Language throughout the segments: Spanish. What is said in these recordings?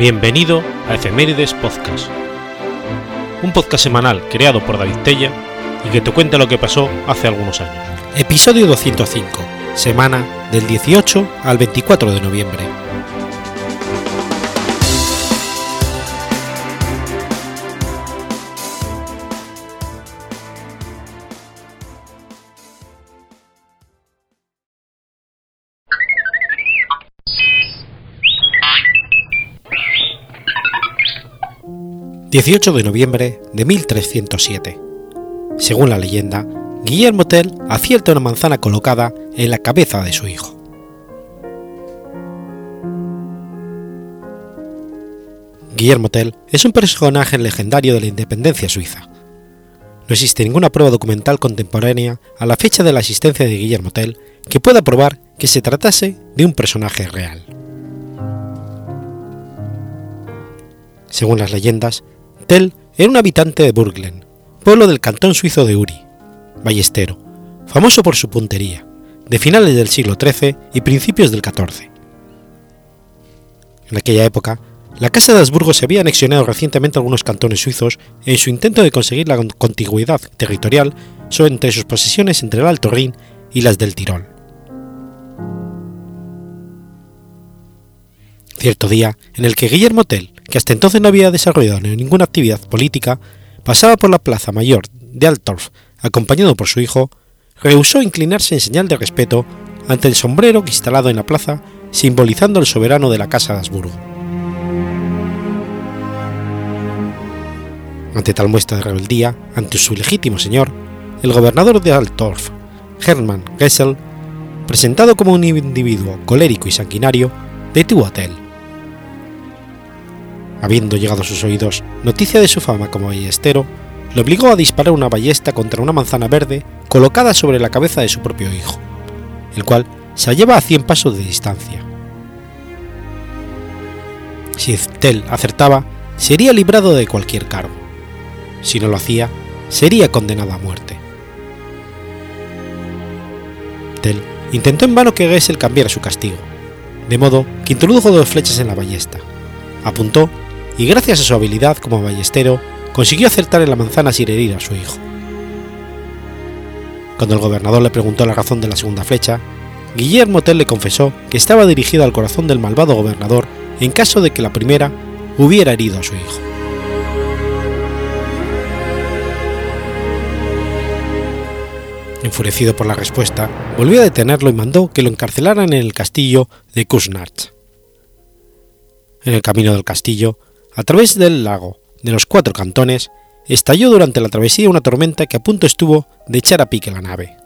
Bienvenido a Efemérides Podcast, un podcast semanal creado por David Tella y que te cuenta lo que pasó hace algunos años. Episodio 205, semana del 18 al 24 de noviembre. 18 de noviembre de 1307. Según la leyenda, Guillermo Tell acierta una manzana colocada en la cabeza de su hijo. Guillermo Tell es un personaje legendario de la independencia suiza. No existe ninguna prueba documental contemporánea a la fecha de la existencia de Guillermo Tell que pueda probar que se tratase de un personaje real. Según las leyendas, Tell era un habitante de Burglen, pueblo del cantón suizo de Uri, ballestero, famoso por su puntería, de finales del siglo XIII y principios del XIV. En aquella época, la Casa de Habsburgo se había anexionado recientemente a algunos cantones suizos en su intento de conseguir la contigüidad territorial entre sus posesiones entre el Alto Rin y las del Tirol. Cierto día en el que Guillermo Tell que hasta entonces no había desarrollado ninguna actividad política, pasaba por la plaza mayor de Altorf acompañado por su hijo, rehusó inclinarse en señal de respeto ante el sombrero instalado en la plaza, simbolizando el soberano de la Casa de Habsburgo. Ante tal muestra de rebeldía ante su legítimo señor, el gobernador de Altorf, Hermann Gessel, presentado como un individuo colérico y sanguinario, detuvo a Tell habiendo llegado a sus oídos noticia de su fama como ballestero, le obligó a disparar una ballesta contra una manzana verde colocada sobre la cabeza de su propio hijo, el cual se hallaba a 100 pasos de distancia. Si Tell acertaba, sería librado de cualquier cargo. Si no lo hacía, sería condenado a muerte. Tell intentó en vano que Gessel cambiara su castigo, de modo que introdujo dos flechas en la ballesta, apuntó y gracias a su habilidad como ballestero consiguió acertar en la manzana sin herir a su hijo. Cuando el gobernador le preguntó la razón de la segunda flecha, Guillermo Tell le confesó que estaba dirigido al corazón del malvado gobernador en caso de que la primera hubiera herido a su hijo. Enfurecido por la respuesta, volvió a detenerlo y mandó que lo encarcelaran en el castillo de Kusnarz. En el camino del castillo, a través del lago de los cuatro cantones, estalló durante la travesía una tormenta que a punto estuvo de echar a pique la nave.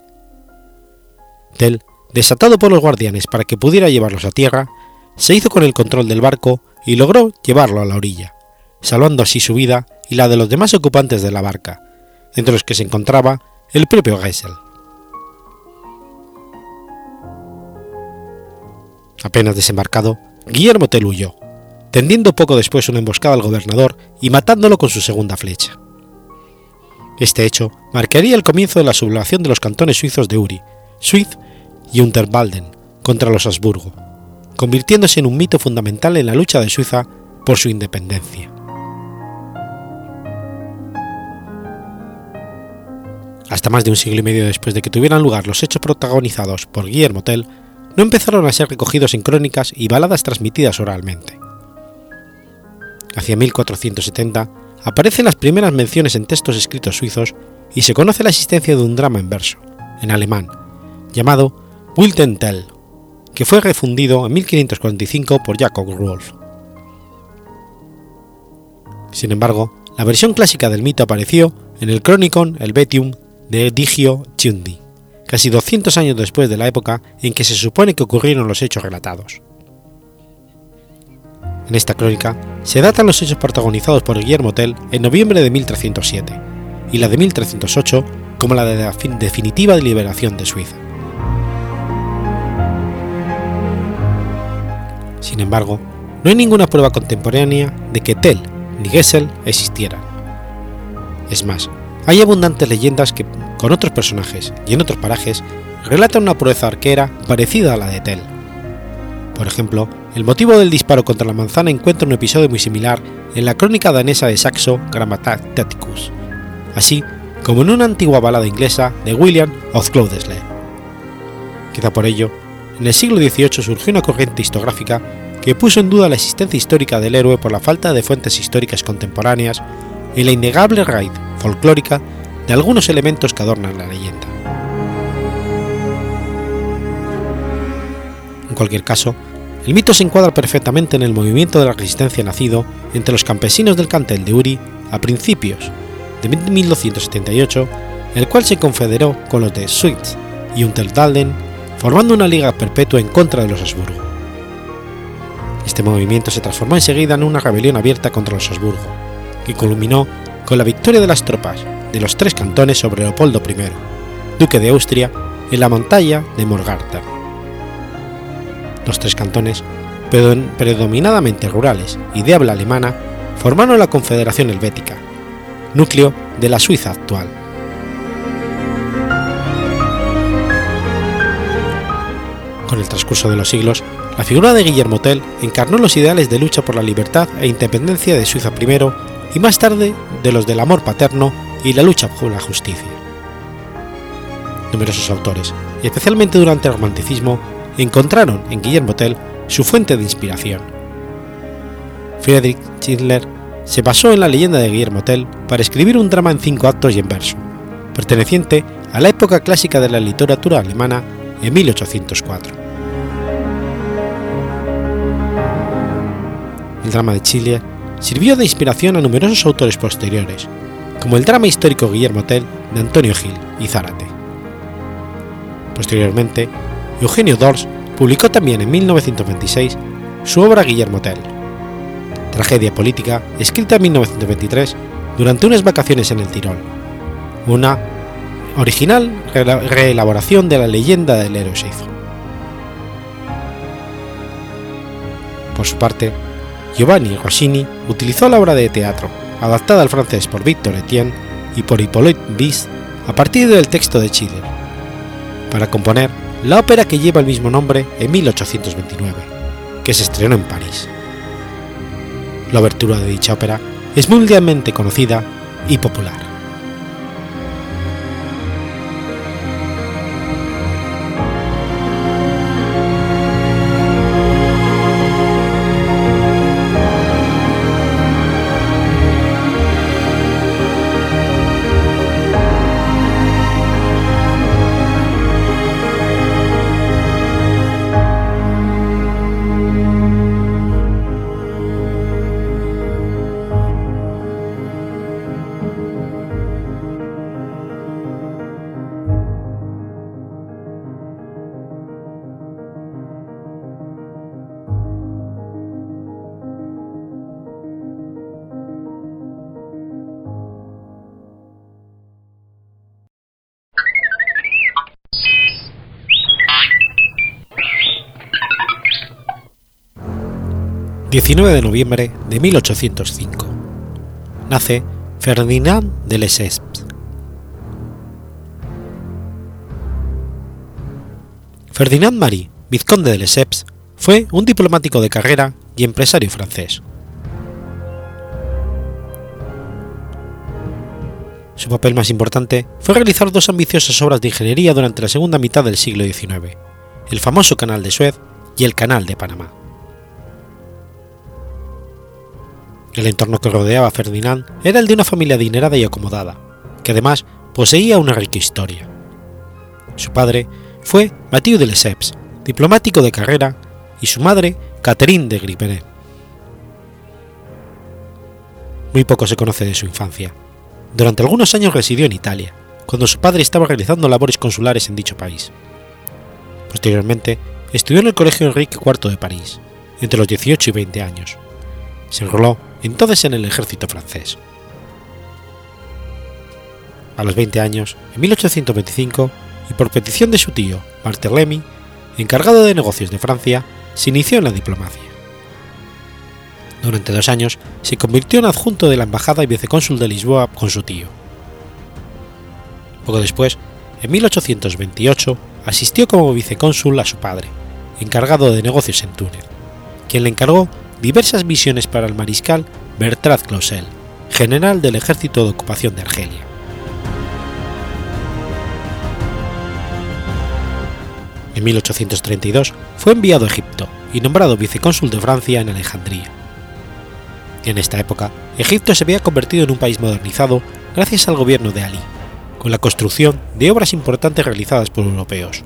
Tell, desatado por los guardianes para que pudiera llevarlos a tierra, se hizo con el control del barco y logró llevarlo a la orilla, salvando así su vida y la de los demás ocupantes de la barca, entre los que se encontraba el propio Geisel. Apenas desembarcado, Guillermo Tell huyó, tendiendo poco después una emboscada al gobernador y matándolo con su segunda flecha. Este hecho marcaría el comienzo de la sublevación de los cantones suizos de Uri, Suiz y Unterwalden contra los Habsburgo, convirtiéndose en un mito fundamental en la lucha de Suiza por su independencia. Hasta más de un siglo y medio después de que tuvieran lugar los hechos protagonizados por Guillermo Tell, no empezaron a ser recogidos en crónicas y baladas transmitidas oralmente hacia 1470, aparecen las primeras menciones en textos escritos suizos y se conoce la existencia de un drama en verso, en alemán, llamado Wilden Tell, que fue refundido en 1545 por Jacob Wolf. Sin embargo, la versión clásica del mito apareció en el Chronicon Helvetium de Digio Chundi, casi 200 años después de la época en que se supone que ocurrieron los hechos relatados. En esta crónica se datan los hechos protagonizados por Guillermo Tell en noviembre de 1307 y la de 1308 como la de la definitiva liberación de Suiza. Sin embargo, no hay ninguna prueba contemporánea de que Tell ni Gessel existieran. Es más, hay abundantes leyendas que, con otros personajes y en otros parajes, relatan una proeza arquera parecida a la de Tell. Por ejemplo, el motivo del disparo contra la manzana encuentra un episodio muy similar en la crónica danesa de Saxo Grammaticus, así como en una antigua balada inglesa de William of Cloudsley. Quizá por ello, en el siglo XVIII surgió una corriente historiográfica que puso en duda la existencia histórica del héroe por la falta de fuentes históricas contemporáneas y la innegable raíz folclórica de algunos elementos que adornan la leyenda. En cualquier caso, el mito se encuadra perfectamente en el movimiento de la resistencia nacido entre los campesinos del Cantel de Uri a principios de 1278, el cual se confederó con los de Schwyz y Unterdalden, formando una liga perpetua en contra de los Habsburgo. Este movimiento se transformó enseguida en una rebelión abierta contra los Habsburgo, que culminó con la victoria de las tropas de los tres cantones sobre Leopoldo I, duque de Austria, en la montaña de Morgarten los tres cantones, predominadamente rurales y de habla alemana, formaron la Confederación Helvética, núcleo de la Suiza actual. Con el transcurso de los siglos, la figura de Guillermo Tell encarnó los ideales de lucha por la libertad e independencia de Suiza primero y más tarde de los del amor paterno y la lucha por la justicia. Numerosos autores, y especialmente durante el romanticismo, encontraron en Guillermo Tell su fuente de inspiración. Friedrich Schindler se basó en la leyenda de Guillermo Tell para escribir un drama en cinco actos y en verso, perteneciente a la época clásica de la literatura alemana en 1804. El drama de Schindler sirvió de inspiración a numerosos autores posteriores, como el drama histórico Guillermo Tell de Antonio Gil y Zárate. Posteriormente, Eugenio Dors publicó también en 1926 su obra Guillermo Tell, tragedia política escrita en 1923 durante unas vacaciones en el Tirol, una original reelaboración de la leyenda del héroe suizo. Por su parte, Giovanni Rossini utilizó la obra de teatro, adaptada al francés por Victor Etienne y por Hippolyte Bis, a partir del texto de Chile, para componer la ópera que lleva el mismo nombre en 1829, que se estrenó en París. La obertura de dicha ópera es mundialmente conocida y popular. 19 de noviembre de 1805. Nace Ferdinand de Lesseps. Ferdinand Marie, vizconde de Lesseps, fue un diplomático de carrera y empresario francés. Su papel más importante fue realizar dos ambiciosas obras de ingeniería durante la segunda mitad del siglo XIX, el famoso Canal de Suez y el Canal de Panamá. El entorno que rodeaba a Ferdinand era el de una familia adinerada y acomodada, que además poseía una rica historia. Su padre fue Mathieu de Lesseps, diplomático de carrera, y su madre, Catherine de Gripenet. Muy poco se conoce de su infancia. Durante algunos años residió en Italia, cuando su padre estaba realizando labores consulares en dicho país. Posteriormente, estudió en el Colegio Enrique IV de París, entre los 18 y 20 años. Se enroló entonces en el ejército francés. A los 20 años, en 1825, y por petición de su tío, Barthélemy, encargado de negocios de Francia, se inició en la diplomacia. Durante dos años se convirtió en adjunto de la embajada y vicecónsul de Lisboa con su tío. Poco después, en 1828, asistió como vicecónsul a su padre, encargado de negocios en Túnez, quien le encargó diversas misiones para el mariscal Bertrand Clausel, general del ejército de ocupación de Argelia. En 1832 fue enviado a Egipto y nombrado vicecónsul de Francia en Alejandría. En esta época, Egipto se había convertido en un país modernizado gracias al gobierno de Ali, con la construcción de obras importantes realizadas por europeos.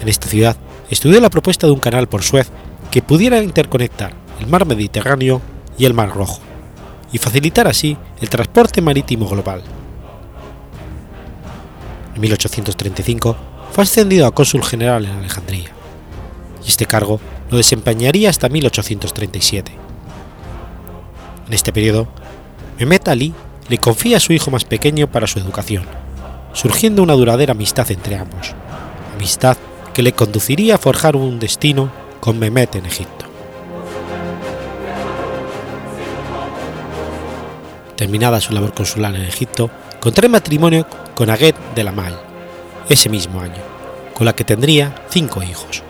En esta ciudad estudió la propuesta de un canal por Suez que pudiera interconectar el mar Mediterráneo y el mar Rojo, y facilitar así el transporte marítimo global. En 1835 fue ascendido a cónsul general en Alejandría, y este cargo lo desempeñaría hasta 1837. En este periodo, Mehmet Ali le confía a su hijo más pequeño para su educación, surgiendo una duradera amistad entre ambos, amistad que le conduciría a forjar un destino con Mehmet en Egipto. Terminada su labor consular en Egipto, contrae matrimonio con Aguet de la Mal, ese mismo año, con la que tendría cinco hijos.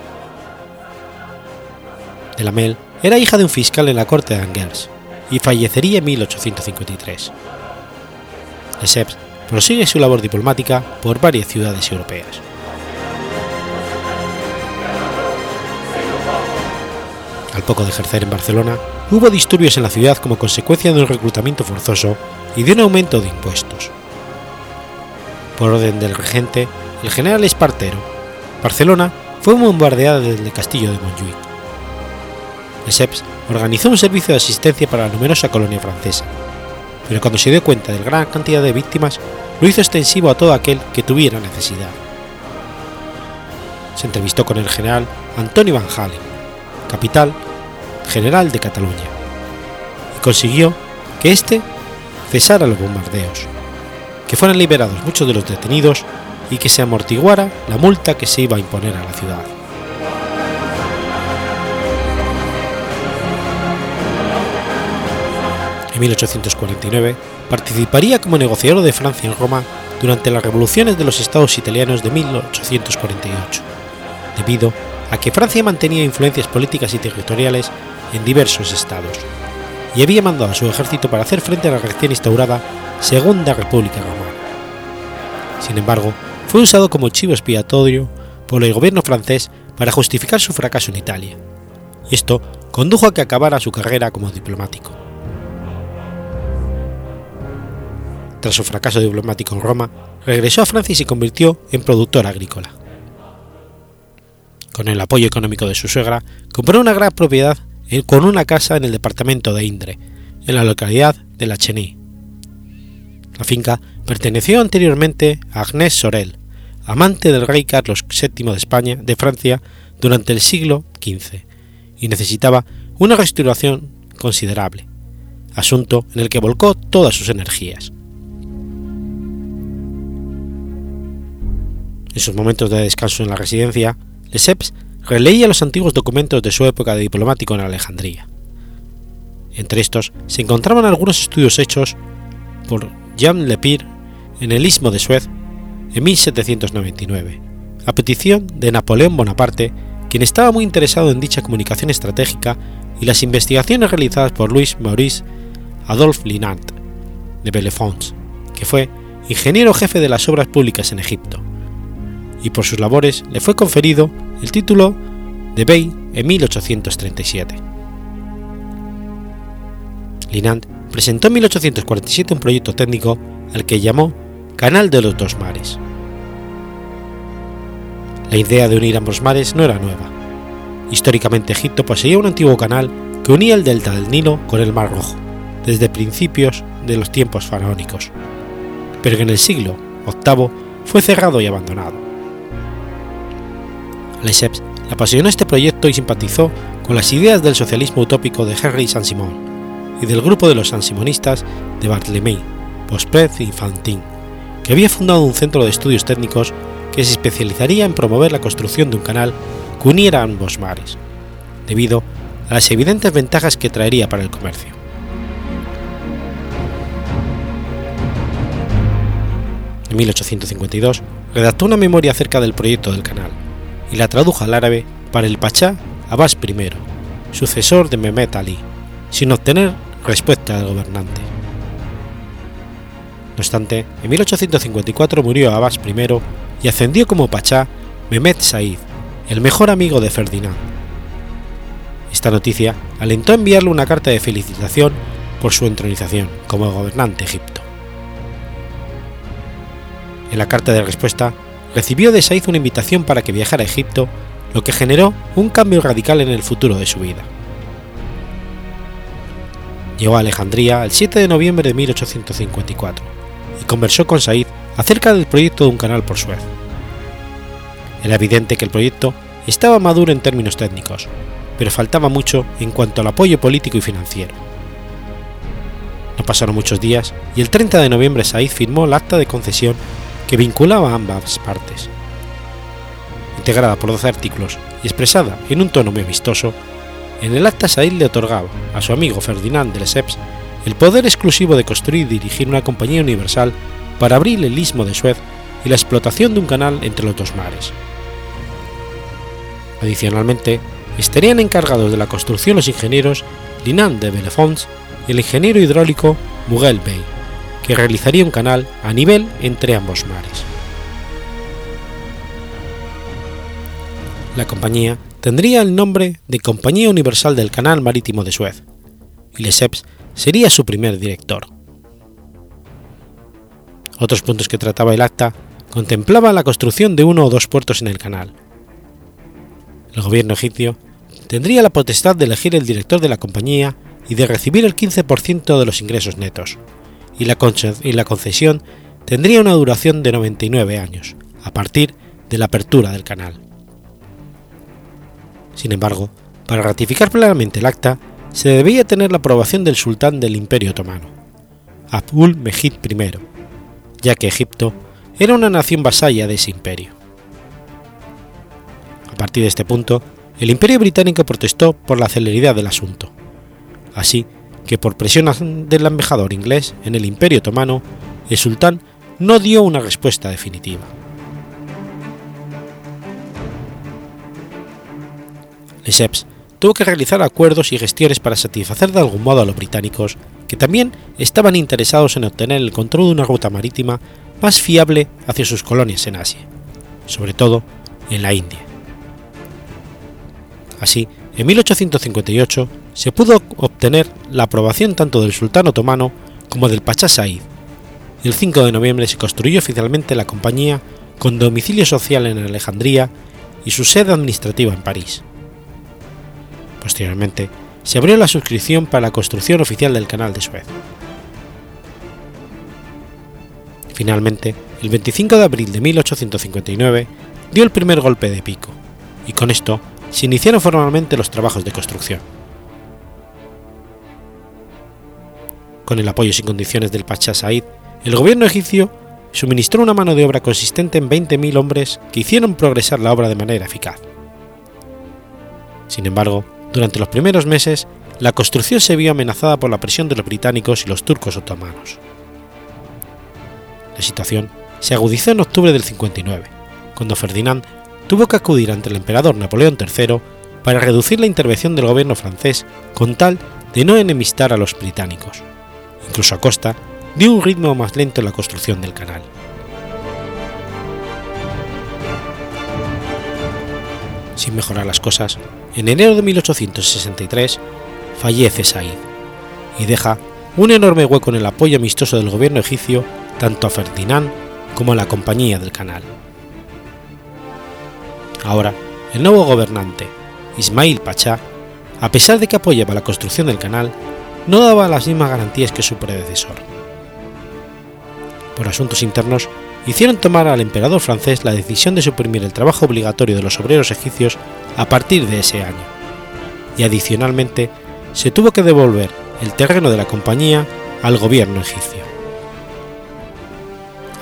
De la Mel era hija de un fiscal en la corte de Angers y fallecería en 1853. Lesseps prosigue su labor diplomática por varias ciudades europeas. Al poco de ejercer en Barcelona, hubo disturbios en la ciudad como consecuencia de un reclutamiento forzoso y de un aumento de impuestos. Por orden del regente, el general Espartero, Barcelona fue bombardeada desde el castillo de Montjuic. Lesseps organizó un servicio de asistencia para la numerosa colonia francesa, pero cuando se dio cuenta de la gran cantidad de víctimas, lo hizo extensivo a todo aquel que tuviera necesidad. Se entrevistó con el general Antonio Van Halen, capital general de Cataluña, y consiguió que éste cesara los bombardeos, que fueran liberados muchos de los detenidos y que se amortiguara la multa que se iba a imponer a la ciudad. En 1849 participaría como negociador de Francia en Roma durante las revoluciones de los estados italianos de 1848, debido a que Francia mantenía influencias políticas y territoriales en diversos estados, y había mandado a su ejército para hacer frente a la recién instaurada Segunda República Romana. Sin embargo, fue usado como chivo expiatorio por el gobierno francés para justificar su fracaso en Italia, esto condujo a que acabara su carrera como diplomático. Tras su fracaso diplomático en Roma, regresó a Francia y se convirtió en productor agrícola. Con el apoyo económico de su suegra, compró una gran propiedad con una casa en el departamento de Indre, en la localidad de La Cheny. La finca perteneció anteriormente a Agnès Sorel, amante del rey Carlos VII de España, de Francia, durante el siglo XV, y necesitaba una restauración considerable, asunto en el que volcó todas sus energías. En sus momentos de descanso en la residencia, Lesseps releía los antiguos documentos de su época de diplomático en Alejandría. Entre estos se encontraban algunos estudios hechos por Jean Lepire en el Istmo de Suez en 1799, a petición de Napoleón Bonaparte, quien estaba muy interesado en dicha comunicación estratégica y las investigaciones realizadas por Louis Maurice Adolphe Linant de Bellefonds, que fue ingeniero jefe de las obras públicas en Egipto, y por sus labores le fue conferido el título de Bey en 1837. Linant presentó en 1847 un proyecto técnico al que llamó Canal de los Dos Mares. La idea de unir ambos mares no era nueva. Históricamente Egipto poseía un antiguo canal que unía el delta del Nilo con el Mar Rojo, desde principios de los tiempos faraónicos, pero que en el siglo VIII fue cerrado y abandonado. Lesseps le apasionó este proyecto y simpatizó con las ideas del socialismo utópico de Henry Saint-Simon y del grupo de los saint-simonistas de Barthélemy, Bospret y Fantin, que había fundado un centro de estudios técnicos que se especializaría en promover la construcción de un canal que uniera ambos mares, debido a las evidentes ventajas que traería para el comercio. En 1852 redactó una memoria acerca del proyecto del canal, y la tradujo al árabe para el Pachá Abbas I, sucesor de Mehmet Ali, sin obtener respuesta del gobernante. No obstante, en 1854 murió Abbas I y ascendió como Pachá Mehmet Said, el mejor amigo de Ferdinand. Esta noticia alentó a enviarle una carta de felicitación por su entronización como gobernante de Egipto. En la carta de respuesta, recibió de Said una invitación para que viajara a Egipto, lo que generó un cambio radical en el futuro de su vida. Llegó a Alejandría el 7 de noviembre de 1854 y conversó con Said acerca del proyecto de un canal por Suez. Era evidente que el proyecto estaba maduro en términos técnicos, pero faltaba mucho en cuanto al apoyo político y financiero. No pasaron muchos días y el 30 de noviembre Said firmó el acta de concesión que vinculaba a ambas partes. Integrada por 12 artículos y expresada en un tono muy amistoso, en el acta Said le otorgaba a su amigo Ferdinand de Lesseps el poder exclusivo de construir y dirigir una compañía universal para abrir el istmo de Suez y la explotación de un canal entre los dos mares. Adicionalmente, estarían encargados de la construcción los ingenieros Linan de Belefons y el ingeniero hidráulico Mughel Bey, que realizaría un canal a nivel entre ambos mares. La compañía tendría el nombre de Compañía Universal del Canal Marítimo de Suez, y Lesseps sería su primer director. Otros puntos que trataba el acta contemplaban la construcción de uno o dos puertos en el canal. El gobierno egipcio tendría la potestad de elegir el director de la compañía y de recibir el 15% de los ingresos netos, y la, concesión tendría una duración de 99 años, a partir de la apertura del canal. Sin embargo, para ratificar plenamente el acta, se debía tener la aprobación del sultán del Imperio Otomano, Abdul Mejid I, ya que Egipto era una nación vasalla de ese imperio. A partir de este punto, el Imperio británico protestó por la celeridad del asunto. Así que por presión del embajador inglés en el Imperio Otomano, el sultán no dio una respuesta definitiva. Lesseps tuvo que realizar acuerdos y gestiones para satisfacer de algún modo a los británicos, que también estaban interesados en obtener el control de una ruta marítima más fiable hacia sus colonias en Asia, sobre todo en la India. Así, en 1858 se pudo obtener la aprobación tanto del sultán otomano como del Pachá Said, el 5 de noviembre se construyó oficialmente la compañía con domicilio social en Alejandría y su sede administrativa en París. Posteriormente, se abrió la suscripción para la construcción oficial del canal de Suez. Finalmente, el 25 de abril de 1859 dio el primer golpe de pico, y con esto se iniciaron formalmente los trabajos de construcción. Con el apoyo sin condiciones del Pachá Said, el gobierno egipcio suministró una mano de obra consistente en 20.000 hombres que hicieron progresar la obra de manera eficaz. Sin embargo, durante los primeros meses, la construcción se vio amenazada por la presión de los británicos y los turcos otomanos. La situación se agudizó en octubre del 59, cuando Ferdinand tuvo que acudir ante el emperador Napoleón III para reducir la intervención del gobierno francés con tal de no enemistar a los británicos incluso a costa de un ritmo más lento en la construcción del canal. Sin mejorar las cosas, en enero de 1863 fallece Said y deja un enorme hueco en el apoyo amistoso del gobierno egipcio tanto a Ferdinand como a la compañía del canal. Ahora, el nuevo gobernante, Ismail Pachá, a pesar de que apoyaba la construcción del canal, no daba las mismas garantías que su predecesor. Por asuntos internos, hicieron tomar al emperador francés la decisión de suprimir el trabajo obligatorio de los obreros egipcios a partir de ese año, y adicionalmente se tuvo que devolver el terreno de la compañía al gobierno egipcio.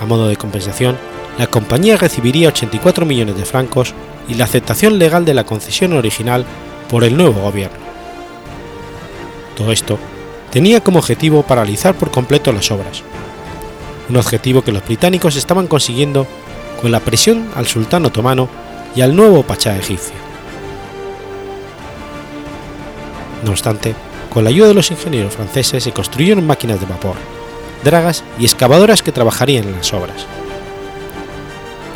A modo de compensación, la compañía recibiría 84 millones de francos y la aceptación legal de la concesión original por el nuevo gobierno. Todo esto tenía como objetivo paralizar por completo las obras, un objetivo que los británicos estaban consiguiendo con la presión al sultán otomano y al nuevo Pachá egipcio. No obstante, con la ayuda de los ingenieros franceses se construyeron máquinas de vapor, dragas y excavadoras que trabajarían en las obras.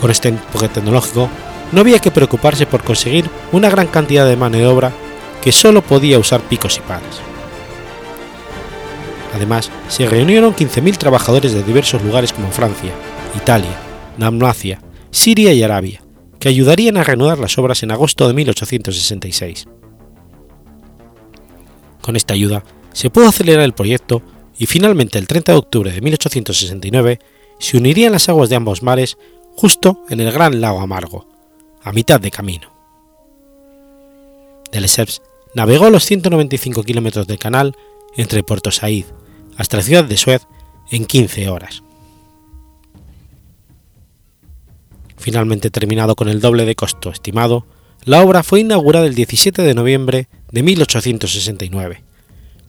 Con este empuje tecnológico no había que preocuparse por conseguir una gran cantidad de mano de obra que solo podía usar picos y palas. Además, se reunieron 15.000 trabajadores de diversos lugares como Francia, Italia, Dalmacia, Siria y Arabia, que ayudarían a reanudar las obras en agosto de 1866. Con esta ayuda se pudo acelerar el proyecto y finalmente el 30 de octubre de 1869 se unirían las aguas de ambos mares justo en el gran lago Amargo, a mitad de camino. De Lesseps navegó los 195 kilómetros del canal entre Puerto Said hasta la ciudad de Suez en 15 horas. Finalmente terminado con el doble de costo estimado, la obra fue inaugurada el 17 de noviembre de 1869,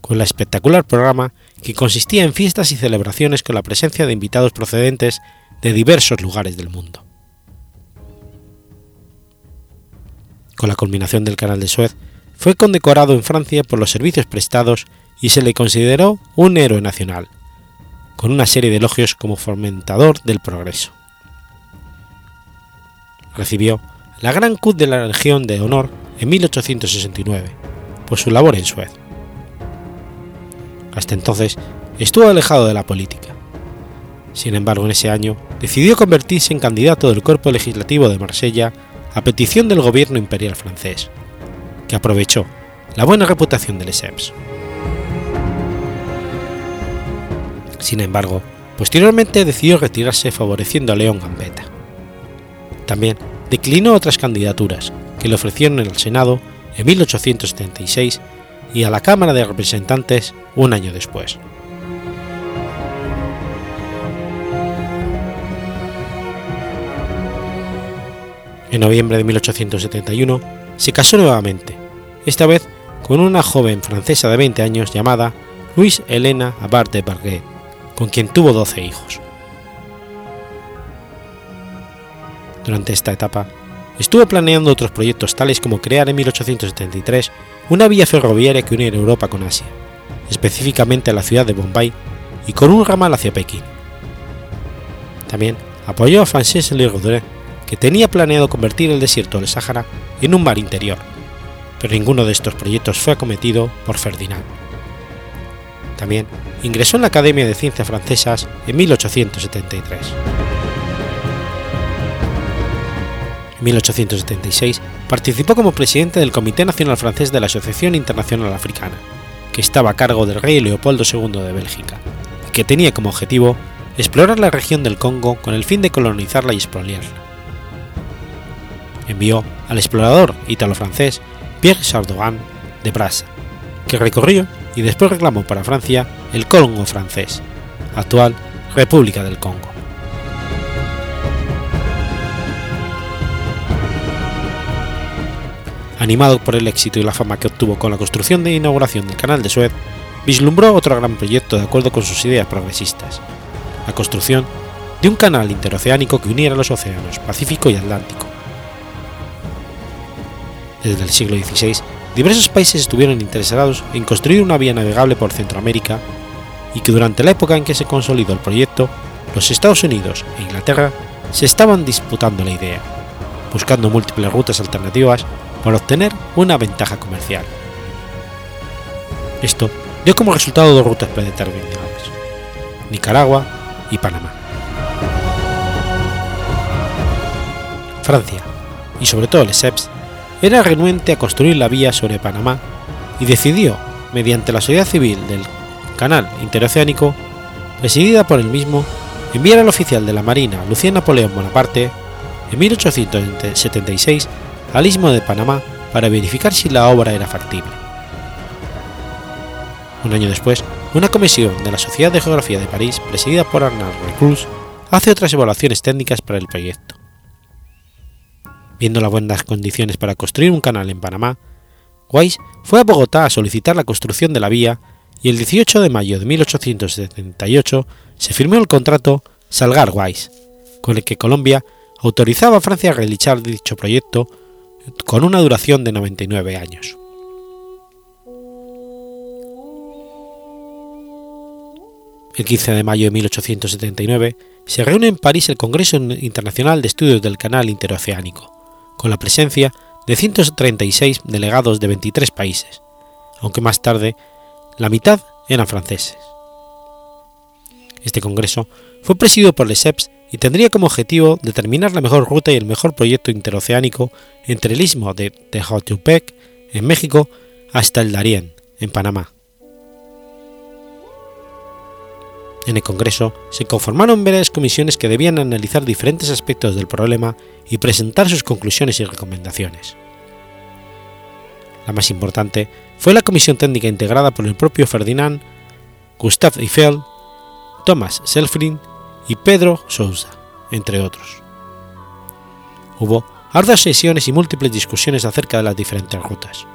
con la espectacular programa que consistía en fiestas y celebraciones con la presencia de invitados procedentes de diversos lugares del mundo. Con la culminación del Canal de Suez, fue condecorado en Francia por los servicios prestados y se le consideró un héroe nacional, con una serie de elogios como fomentador del progreso. Recibió la Gran Cruz de la Legión de Honor en 1869 por su labor en Suez. Hasta entonces estuvo alejado de la política. Sin embargo, en ese año decidió convertirse en candidato del cuerpo legislativo de Marsella a petición del gobierno imperial francés, que aprovechó la buena reputación de Lesseps. Sin embargo, posteriormente decidió retirarse favoreciendo a León Gambetta. También declinó otras candidaturas que le ofrecieron en el Senado en 1876 y a la Cámara de Representantes un año después. En noviembre de 1871 se casó nuevamente, esta vez con una joven francesa de 20 años llamada Louise Helena Abad de Barguet, con quien tuvo 12 hijos. Durante esta etapa, estuvo planeando otros proyectos tales como crear en 1873 una vía ferroviaria que uniera Europa con Asia, específicamente a la ciudad de Bombay y con un ramal hacia Pekín. También apoyó a Francis Le que tenía planeado convertir el desierto del Sáhara en un mar interior, pero ninguno de estos proyectos fue acometido por Ferdinand. También ingresó en la Academia de Ciencias Francesas en 1873. En 1876 participó como presidente del Comité Nacional Francés de la Asociación Internacional Africana, que estaba a cargo del rey Leopoldo II de Bélgica, y que tenía como objetivo explorar la región del Congo con el fin de colonizarla y expoliarla. Envió al explorador ítalo-francés Pierre Sardogan de Brasa, que recorrió y después reclamó para Francia el Congo francés, actual República del Congo. Animado por el éxito y la fama que obtuvo con la construcción e inauguración del Canal de Suez, vislumbró otro gran proyecto de acuerdo con sus ideas progresistas, la construcción de un canal interoceánico que uniera los océanos Pacífico y Atlántico. Desde el siglo XVI, diversos países estuvieron interesados en construir una vía navegable por Centroamérica y que durante la época en que se consolidó el proyecto, los Estados Unidos e Inglaterra se estaban disputando la idea, buscando múltiples rutas alternativas para obtener una ventaja comercial. Esto dio como resultado dos rutas predeterminadas, Nicaragua y Panamá. Francia, y sobre todo Lesseps, era renuente a construir la vía sobre Panamá y decidió, mediante la sociedad civil del Canal Interoceánico, presidida por él mismo, enviar al oficial de la Marina Lucien Napoleón Bonaparte en 1876 al istmo de Panamá para verificar si la obra era factible. Un año después, una comisión de la Sociedad de Geografía de París, presidida por Arnaud Reclus, hace otras evaluaciones técnicas para el proyecto. Viendo las buenas condiciones para construir un canal en Panamá, Weiss fue a Bogotá a solicitar la construcción de la vía y el 18 de mayo de 1878 se firmó el contrato Salgar-Weiss, con el que Colombia autorizaba a Francia a realizar dicho proyecto con una duración de 99 años. El 15 de mayo de 1879 se reúne en París el Congreso Internacional de Estudios del Canal Interoceánico, con la presencia de 136 delegados de 23 países, aunque más tarde la mitad eran franceses. Este congreso fue presidido por Lesseps y tendría como objetivo determinar la mejor ruta y el mejor proyecto interoceánico entre el istmo de Tehuantepec, en México, hasta el Darién, en Panamá. En el Congreso se conformaron varias comisiones que debían analizar diferentes aspectos del problema y presentar sus conclusiones y recomendaciones. La más importante fue la comisión técnica integrada por el propio Ferdinand, Gustave Eiffel, Thomas Selfrin y Pedro Sousa, entre otros. Hubo arduas sesiones y múltiples discusiones acerca de las diferentes rutas.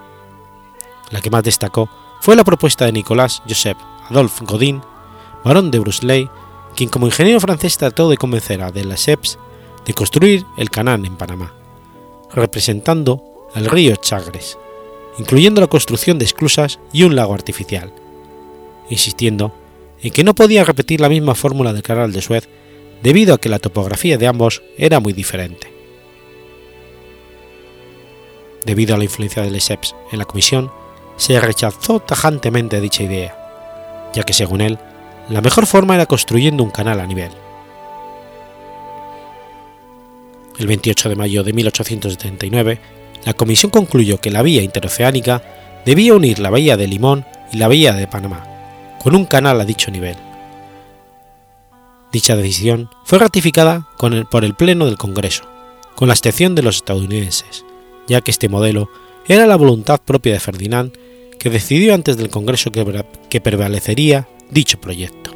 La que más destacó fue la propuesta de Nicolas Joseph Adolphe Godin barón de Brusley, quien como ingeniero francés trató de convencer a de Lesseps de construir el canal en Panamá, representando el río Chagres, incluyendo la construcción de esclusas y un lago artificial, insistiendo en que no podía repetir la misma fórmula del canal de Suez debido a que la topografía de ambos era muy diferente. Debido a la influencia de Lesseps en la comisión, se rechazó tajantemente dicha idea, ya que según él la mejor forma era construyendo un canal a nivel. El 28 de mayo de 1879, la Comisión concluyó que la vía interoceánica debía unir la bahía de Limón y la bahía de Panamá, con un canal a dicho nivel. Dicha decisión fue ratificada por el Pleno del Congreso, con la excepción de los estadounidenses, ya que este modelo era la voluntad propia de Ferdinand, que decidió antes del Congreso que prevalecería dicho proyecto.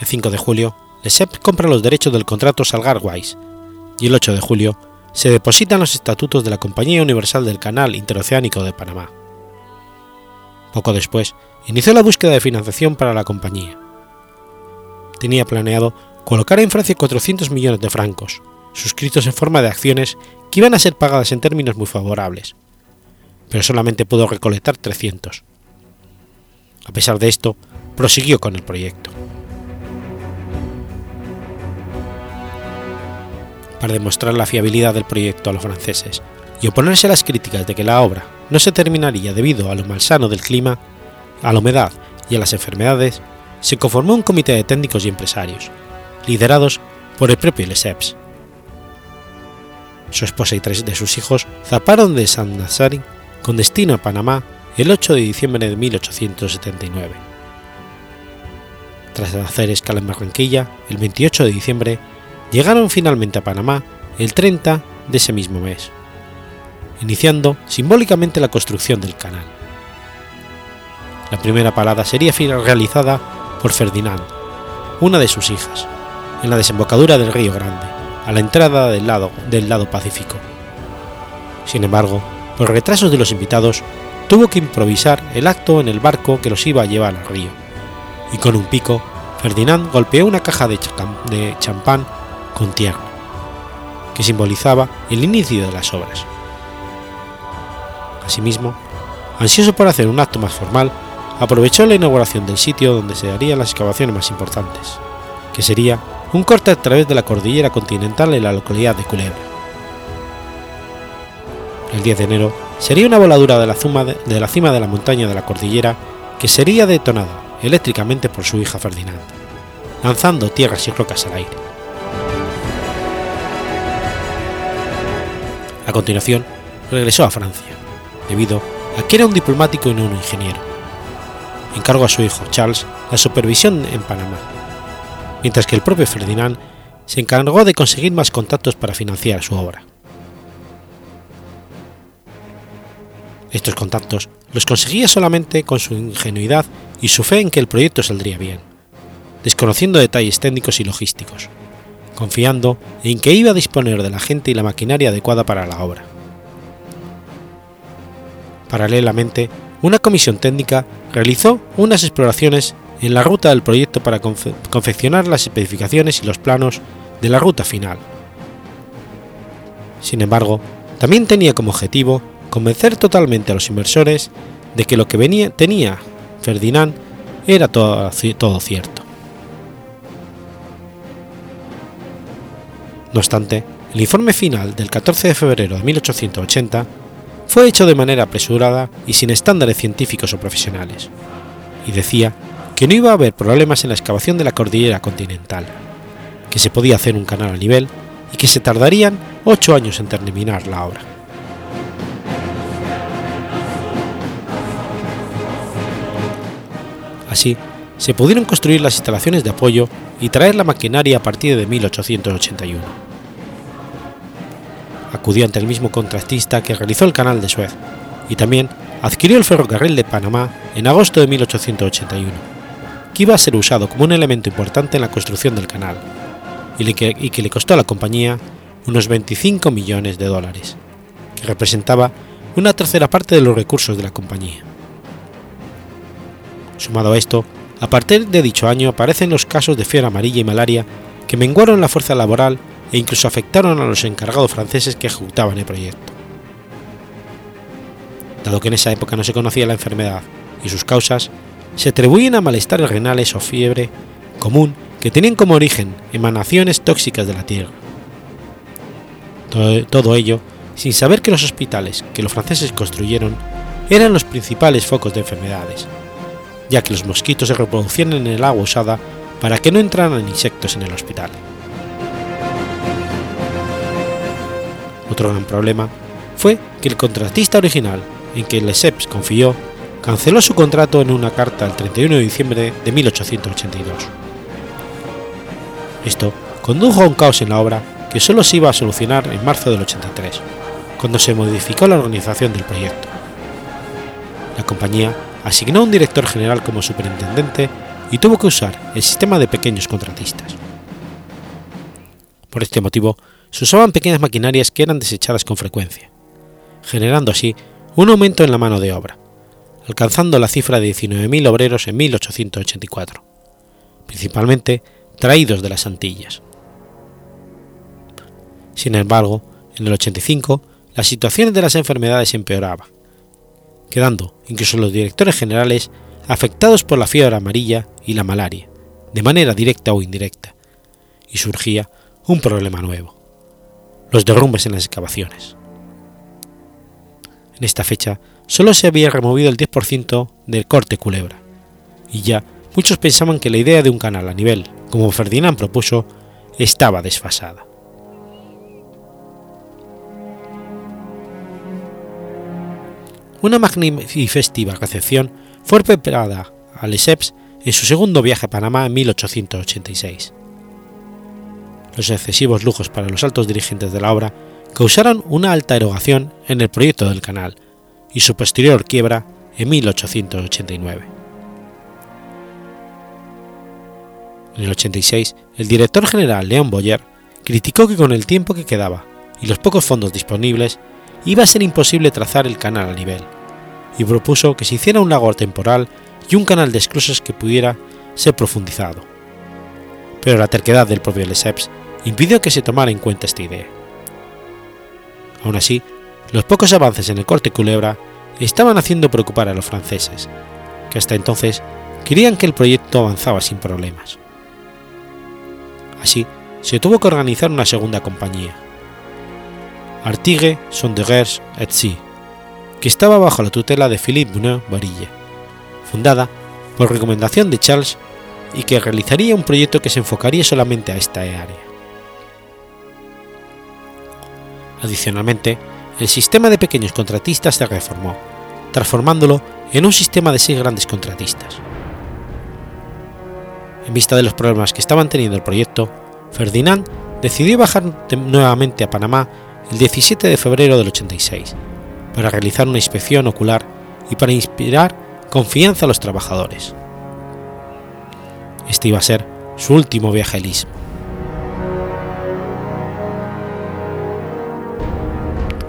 El 5 de julio, Lesseps compra los derechos del contrato Salgar-Weiss y el 8 de julio se depositan los estatutos de la Compañía Universal del Canal Interoceánico de Panamá. Poco después, inició la búsqueda de financiación para la compañía. Tenía planeado colocar en Francia 400 millones de francos, suscritos en forma de acciones que iban a ser pagadas en términos muy favorables, pero solamente pudo recolectar 300. A pesar de esto, prosiguió con el proyecto. Para demostrar la fiabilidad del proyecto a los franceses y oponerse a las críticas de que la obra no se terminaría debido a lo malsano del clima, a la humedad y a las enfermedades, se conformó un comité de técnicos y empresarios, liderados por el propio Lesseps. Su esposa y tres de sus hijos zaparon de San Nazari con destino a Panamá el 8 de diciembre de 1879. Tras hacer escala en Barranquilla, el 28 de diciembre, llegaron finalmente a Panamá el 30 de ese mismo mes, iniciando simbólicamente la construcción del canal. La primera parada sería realizada por Ferdinand, una de sus hijas, en la desembocadura del Río Grande, a la entrada del lado, del lado Pacífico. Sin embargo, por retrasos de los invitados, tuvo que improvisar el acto en el barco que los iba a llevar al río, y con un pico, Ferdinand golpeó una caja de, champán con tierra, que simbolizaba el inicio de las obras. Asimismo, ansioso por hacer un acto más formal, aprovechó la inauguración del sitio donde se harían las excavaciones más importantes, que sería un corte a través de la cordillera continental en la localidad de Culebra el 10 de enero, sería una voladura de la, cima de, la montaña de la cordillera que sería detonada eléctricamente por su hija Ferdinand, lanzando tierras y rocas al aire. A continuación, regresó a Francia, debido a que era un diplomático y no un ingeniero. Encargó a su hijo Charles la supervisión en Panamá, mientras que el propio Ferdinand se encargó de conseguir más contactos para financiar su obra. Estos contactos los conseguía solamente con su ingenuidad y su fe en que el proyecto saldría bien, desconociendo detalles técnicos y logísticos, confiando en que iba a disponer de la gente y la maquinaria adecuada para la obra. Paralelamente, una comisión técnica realizó unas exploraciones en la ruta del proyecto para confeccionar las especificaciones y los planos de la ruta final. Sin embargo, también tenía como objetivo convencer totalmente a los inversores de que lo que venía, tenía Ferdinand era todo, todo cierto. No obstante, el informe final del 14 de febrero de 1880 fue hecho de manera apresurada y sin estándares científicos o profesionales, y decía que no iba a haber problemas en la excavación de la cordillera continental, que se podía hacer un canal a nivel y que se tardarían ocho años en terminar la obra. Así, se pudieron construir las instalaciones de apoyo y traer la maquinaria a partir de 1881. Acudió ante el mismo contratista que realizó el canal de Suez y también adquirió el ferrocarril de Panamá en agosto de 1881, que iba a ser usado como un elemento importante en la construcción del canal y que, le costó a la compañía unos 25 millones de dólares, que representaba una tercera parte de los recursos de la compañía. Sumado a esto, a partir de dicho año aparecen los casos de fiebre amarilla y malaria que menguaron la fuerza laboral e incluso afectaron a los encargados franceses que ejecutaban el proyecto. Dado que en esa época no se conocía la enfermedad y sus causas, se atribuyen a malestares renales o fiebre común que tenían como origen emanaciones tóxicas de la Tierra. Todo, ello sin saber que los hospitales que los franceses construyeron eran los principales focos de enfermedades, ya que los mosquitos se reproducían en el agua usada para que no entraran insectos en el hospital. Otro gran problema fue que el contratista original en que Lesseps confió canceló su contrato en una carta el 31 de diciembre de 1882. Esto condujo a un caos en la obra que solo se iba a solucionar en marzo del 83, cuando se modificó la organización del proyecto. La compañía asignó un director general como superintendente y tuvo que usar el sistema de pequeños contratistas. Por este motivo, se usaban pequeñas maquinarias que eran desechadas con frecuencia, generando así un aumento en la mano de obra, alcanzando la cifra de 19.000 obreros en 1884, principalmente traídos de las Antillas. Sin embargo, en el 85 la situación de las enfermedades empeoraba, quedando incluso los directores generales afectados por la fiebre amarilla y la malaria, de manera directa o indirecta, y surgía un problema nuevo, los derrumbes en las excavaciones. En esta fecha solo se había removido el 10% del corte culebra, y ya muchos pensaban que la idea de un canal a nivel, como Ferdinand propuso, estaba desfasada. Una magnífica recepción fue preparada a Lesseps en su segundo viaje a Panamá en 1886. Los excesivos lujos para los altos dirigentes de la obra causaron una alta erogación en el proyecto del canal y su posterior quiebra en 1889. En el 86, el director general León Boyer criticó que con el tiempo que quedaba y los pocos fondos disponibles iba a ser imposible trazar el canal a nivel, y propuso que se hiciera un lago temporal y un canal de esclusas que pudiera ser profundizado. Pero la terquedad del propio Lesseps impidió que se tomara en cuenta esta idea. Aún así, los pocos avances en el corte culebra estaban haciendo preocupar a los franceses, que hasta entonces querían que el proyecto avanzaba sin problemas. Así, se tuvo que organizar una segunda compañía, Artigue Sondegers et Cie, que estaba bajo la tutela de Philippe Bunau Varille, fundada por recomendación de Charles y que realizaría un proyecto que se enfocaría solamente a esta área. Adicionalmente, el sistema de pequeños contratistas se reformó, transformándolo en un sistema de seis grandes contratistas. En vista de los problemas que estaban teniendo el proyecto, Ferdinand decidió bajar nuevamente a Panamá el 17 de febrero del 86 para realizar una inspección ocular y para inspirar confianza a los trabajadores. Este iba a ser su último viaje al istmo.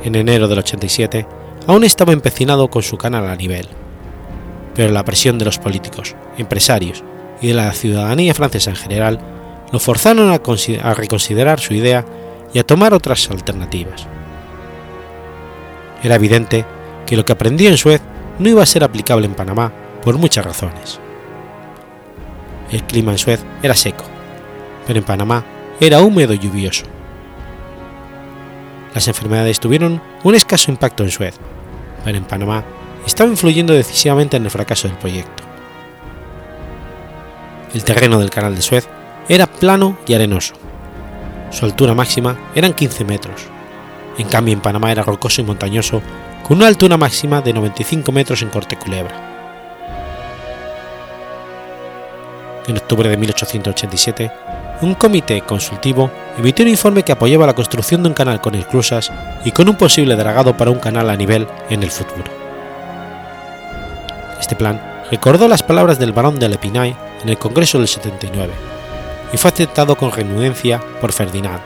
en enero del 87, aún estaba empecinado con su canal a nivel, pero la presión de los políticos, empresarios y de la ciudadanía francesa en general lo forzaron a, reconsiderar su idea y a tomar otras alternativas. Era evidente que lo que aprendió en Suez no iba a ser aplicable en Panamá por muchas razones. El clima en Suez era seco, pero en Panamá era húmedo y lluvioso. Las enfermedades tuvieron un escaso impacto en Suez, pero en Panamá estaba influyendo decisivamente en el fracaso del proyecto. El terreno del canal de Suez era plano y arenoso. Su altura máxima eran 15 metros. En cambio, en Panamá era rocoso y montañoso, con una altura máxima de 95 metros en Corte Culebra. En octubre de 1887, un comité consultivo emitió un informe que apoyaba la construcción de un canal con esclusas y con un posible dragado para un canal a nivel en el futuro. Este plan recordó las palabras del barón de Lepinay en el Congreso del 79 y fue aceptado con renuencia por Ferdinand,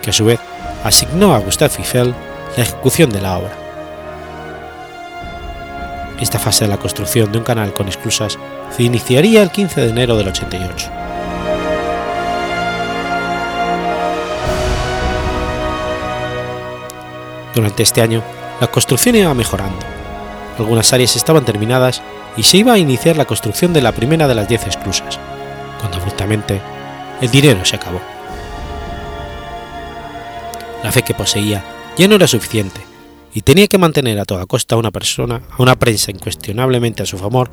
que a su vez asignó a Gustave Eiffel la ejecución de la obra. Esta fase de la construcción de un canal con esclusas se iniciaría el 15 de enero del 88. Durante este año, la construcción iba mejorando. Algunas áreas estaban terminadas y se iba a iniciar la construcción de la primera de las diez esclusas, cuando abruptamente el dinero se acabó. La fe que poseía ya no era suficiente y tenía que mantener a toda costa a una persona, a una prensa incuestionablemente a su favor,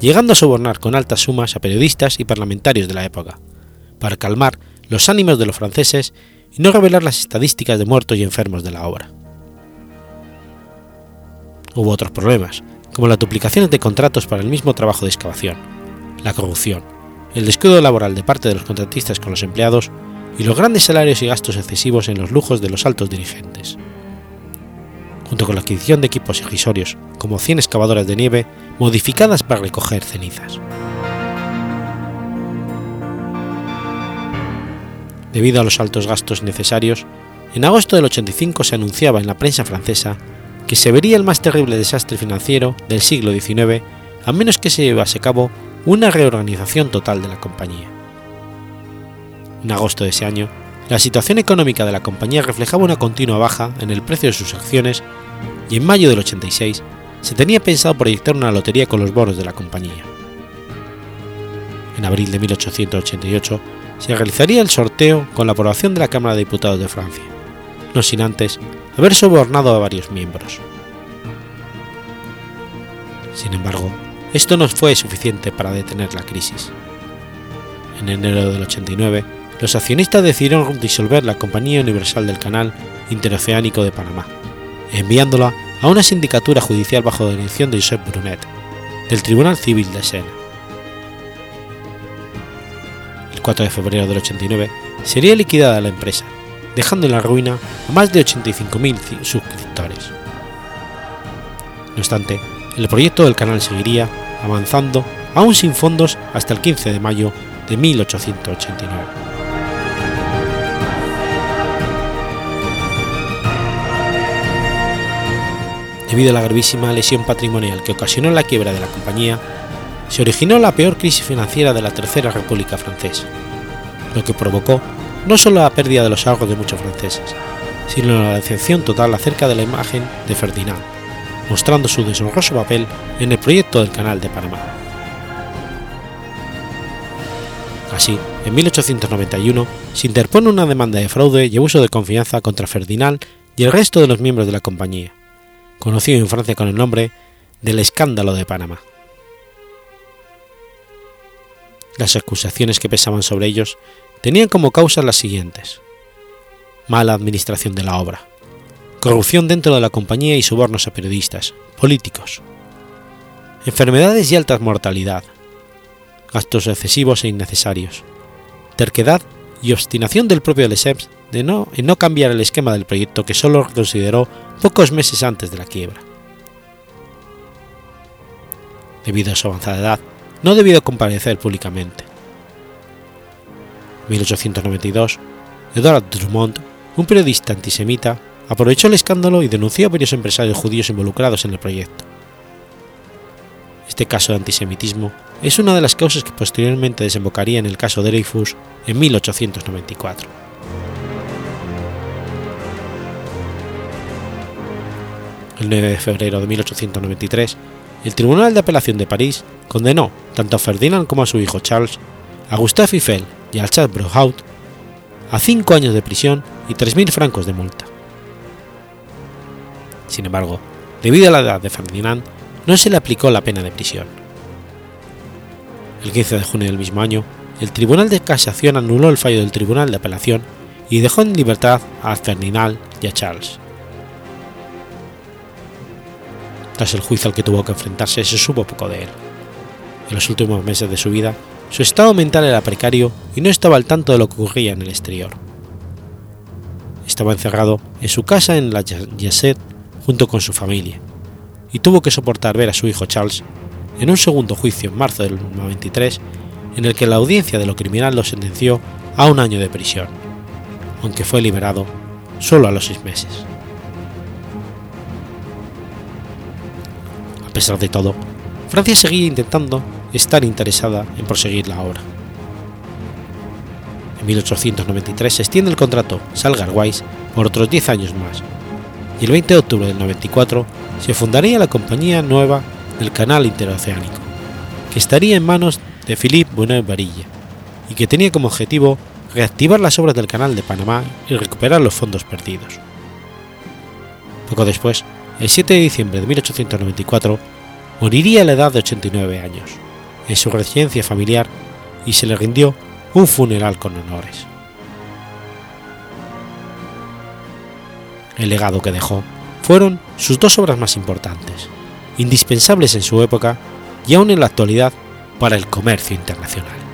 llegando a sobornar con altas sumas a periodistas y parlamentarios de la época, para calmar los ánimos de los franceses y no revelar las estadísticas de muertos y enfermos de la obra. Hubo otros problemas, como las duplicaciones de contratos para el mismo trabajo de excavación, la corrupción, el descuido laboral de parte de los contratistas con los empleados y los grandes salarios y gastos excesivos en los lujos de los altos dirigentes. Junto con la adquisición de equipos irrisorios como 100 excavadoras de nieve modificadas para recoger cenizas. Debido a los altos gastos necesarios, en agosto del 85 se anunciaba en la prensa francesa que se vería el más terrible desastre financiero del siglo XIX a menos que se llevase a cabo una reorganización total de la compañía. En agosto de ese año, la situación económica de la compañía reflejaba una continua baja en el precio de sus acciones y en mayo del 86 se tenía pensado proyectar una lotería con los bonos de la compañía. En abril de 1888 se realizaría el sorteo con la aprobación de la Cámara de Diputados de Francia, no sin antes haber sobornado a varios miembros. Sin embargo, esto no fue suficiente para detener la crisis. En enero del 89, los accionistas decidieron disolver la Compañía Universal del Canal Interoceánico de Panamá, enviándola a una sindicatura judicial bajo la dirección de Josep Brunet, del Tribunal Civil de Sena. El 4 de febrero del 89 sería liquidada la empresa, dejando en la ruina a más de 85.000 suscriptores. No obstante, el proyecto del canal seguiría avanzando aún sin fondos hasta el 15 de mayo de 1889. Debido a la gravísima lesión patrimonial que ocasionó la quiebra de la compañía, se originó la peor crisis financiera de la Tercera República Francesa, lo que provocó no solo la pérdida de los ahorros de muchos franceses, sino la decepción total acerca de la imagen de Ferdinand, mostrando su deshonroso papel en el proyecto del Canal de Panamá. Así, en 1891 se interpone una demanda de fraude y abuso de confianza contra Ferdinand y el resto de los miembros de la compañía, conocido en Francia con el nombre del Escándalo de Panamá. Las acusaciones que pesaban sobre ellos tenían como causas las siguientes. Mala administración de la obra, corrupción dentro de la compañía y sobornos a periodistas, políticos, enfermedades y alta mortalidad, gastos excesivos e innecesarios, terquedad y obstinación del propio Lesseps de no, en no cambiar el esquema del proyecto que solo consideró pocos meses antes de la quiebra. Debido a su avanzada edad, no debido comparecer públicamente. En 1892, Edward Drummond, un periodista antisemita, aprovechó el escándalo y denunció a varios empresarios judíos involucrados en el proyecto. Este caso de antisemitismo es una de las causas que posteriormente desembocaría en el caso Dreyfus en 1894. El 9 de febrero de 1893, el Tribunal de Apelación de París condenó tanto a Ferdinand como a su hijo Charles, a Gustave Eiffel y a Charles Brohaut a cinco años de prisión y 3.000 francos de multa. Sin embargo, debido a la edad de Ferdinand, no se le aplicó la pena de prisión. El 15 de junio del mismo año, el Tribunal de Casación anuló el fallo del Tribunal de Apelación y dejó en libertad a Ferdinand y a Charles. Tras el juicio al que tuvo que enfrentarse se supo poco de él. En los últimos meses de su vida, su estado mental era precario y no estaba al tanto de lo que ocurría en el exterior. Estaba encerrado en su casa en la Yasset junto con su familia, y tuvo que soportar ver a su hijo Charles en un segundo juicio en marzo del 93 en el que la audiencia de lo criminal lo sentenció a un año de prisión, aunque fue liberado solo a los seis meses. A pesar de todo, Francia seguía intentando estar interesada en proseguir la obra. En 1893 se extiende el contrato Salgar-Weiss por otros 10 años más, y el 20 de octubre del 94 se fundaría la Compañía Nueva del Canal Interoceánico, que estaría en manos de Philippe Bonnet Varilla, y que tenía como objetivo reactivar las obras del Canal de Panamá y recuperar los fondos perdidos. Poco después, el 7 de diciembre de 1894, moriría a la edad de 89 años, en su residencia familiar, y se le rindió un funeral con honores. El legado que dejó fueron sus dos obras más importantes, indispensables en su época y aún en la actualidad para el comercio internacional.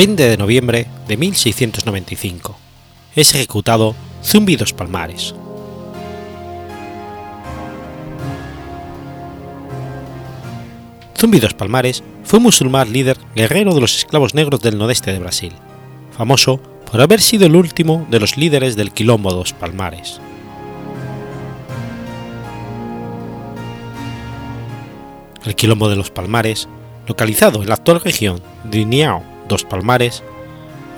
20 de noviembre de 1695. Es ejecutado Zumbi dos Palmares. Zumbi dos Palmares fue un musulmán líder guerrero de los esclavos negros del nordeste de Brasil, famoso por haber sido el último de los líderes del Quilombo dos Palmares. El Quilombo de los Palmares, localizado en la actual región de Niao Dos Palmares,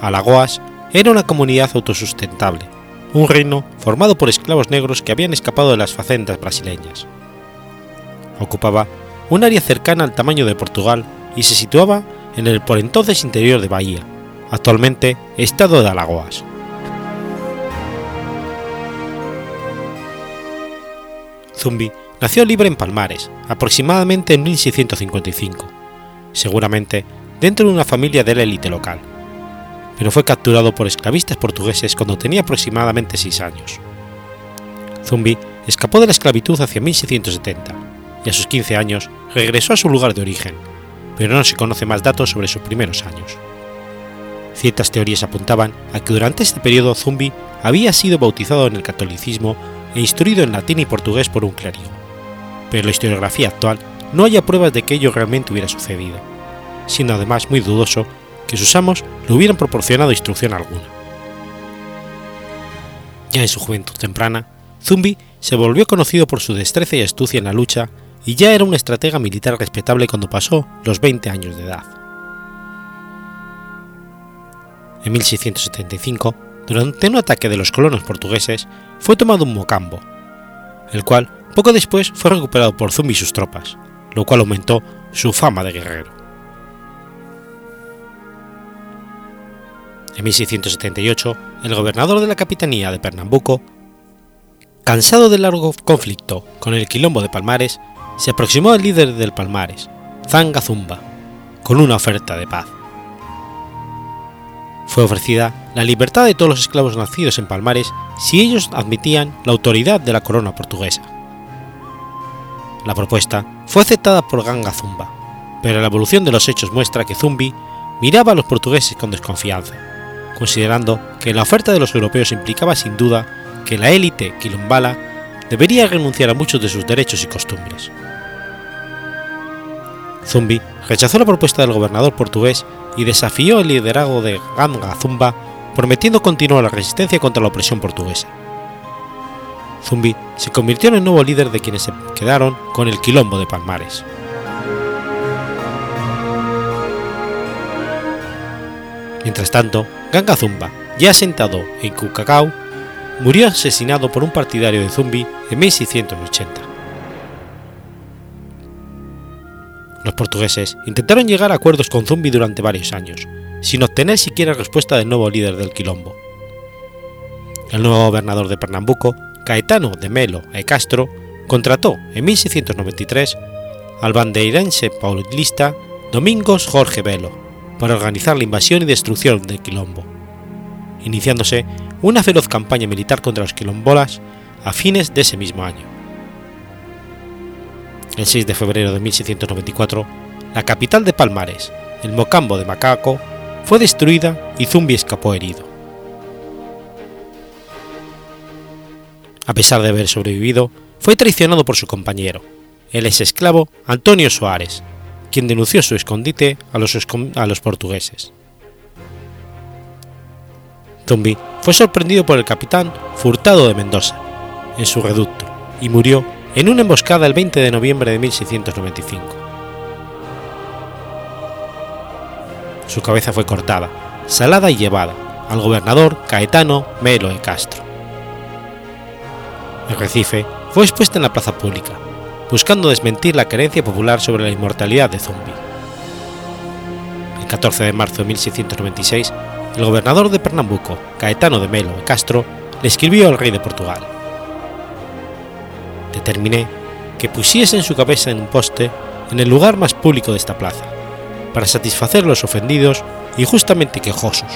Alagoas era una comunidad autosustentable, un reino formado por esclavos negros que habían escapado de las facendas brasileñas. Ocupaba un área cercana al tamaño de Portugal y se situaba en el por entonces interior de Bahía, actualmente estado de Alagoas. Zumbi nació libre en Palmares, aproximadamente en 1655, seguramente dentro de una familia de la élite local, pero fue capturado por esclavistas portugueses cuando tenía aproximadamente 6 años. Zumbi escapó de la esclavitud hacia 1670 y a sus 15 años regresó a su lugar de origen, pero no se conoce más datos sobre sus primeros años. Ciertas teorías apuntaban a que durante este periodo Zumbi había sido bautizado en el catolicismo e instruido en latín y portugués por un clérigo, pero la historiografía actual no haya pruebas de que ello realmente hubiera sucedido, siendo además muy dudoso que sus amos le hubieran proporcionado instrucción alguna. Ya en su juventud temprana, Zumbi se volvió conocido por su destreza y astucia en la lucha y ya era un estratega militar respetable cuando pasó los 20 años de edad. En 1675, durante un ataque de los colonos portugueses, fue tomado un mocambo, el cual poco después fue recuperado por Zumbi y sus tropas, lo cual aumentó su fama de guerrero. En 1678, el gobernador de la capitanía de Pernambuco, cansado del largo conflicto con el quilombo de Palmares, se aproximó al líder del Palmares, Zanga Zumba, con una oferta de paz. Fue ofrecida la libertad de todos los esclavos nacidos en Palmares si ellos admitían la autoridad de la corona portuguesa. La propuesta fue aceptada por Ganga Zumba, pero la evolución de los hechos muestra que Zumbi miraba a los portugueses con desconfianza considerando que la oferta de los europeos implicaba sin duda que la élite quilombala debería renunciar a muchos de sus derechos y costumbres. Zumbi rechazó la propuesta del gobernador portugués y desafió el liderazgo de Ganga Zumba, prometiendo continuar la resistencia contra la opresión portuguesa. Zumbi se convirtió en el nuevo líder de quienes se quedaron con el quilombo de Palmares. Mientras tanto, Ganga Zumba, ya sentado en Cucacao, murió asesinado por un partidario de Zumbi en 1680. Los portugueses intentaron llegar a acuerdos con Zumbi durante varios años, sin obtener siquiera respuesta del nuevo líder del quilombo. El nuevo gobernador de Pernambuco, Caetano de Melo e Castro, contrató en 1693 al bandeirense paulista Domingos Jorge Velo para organizar la invasión y destrucción de Quilombo, iniciándose una feroz campaña militar contra los quilombolas a fines de ese mismo año. El 6 de febrero de 1694, la capital de Palmares, el Mocambo de Macaco, fue destruida y Zumbi escapó herido. A pesar de haber sobrevivido, fue traicionado por su compañero, el ex esclavo Antonio Soares, quien denunció su escondite a los, portugueses. Zumbi fue sorprendido por el capitán Furtado de Mendoza, en su reducto, y murió en una emboscada el 20 de noviembre de 1695. Su cabeza fue cortada, salada y llevada al gobernador Caetano Melo de Castro. El recife fue expuesta en la plaza pública, buscando desmentir la creencia popular sobre la inmortalidad de Zumbi. El 14 de marzo de 1696, el gobernador de Pernambuco, Caetano de Melo y Castro, le escribió al rey de Portugal. Determiné que pusiesen su cabeza en un poste en el lugar más público de esta plaza, para satisfacer los ofendidos y justamente quejosos,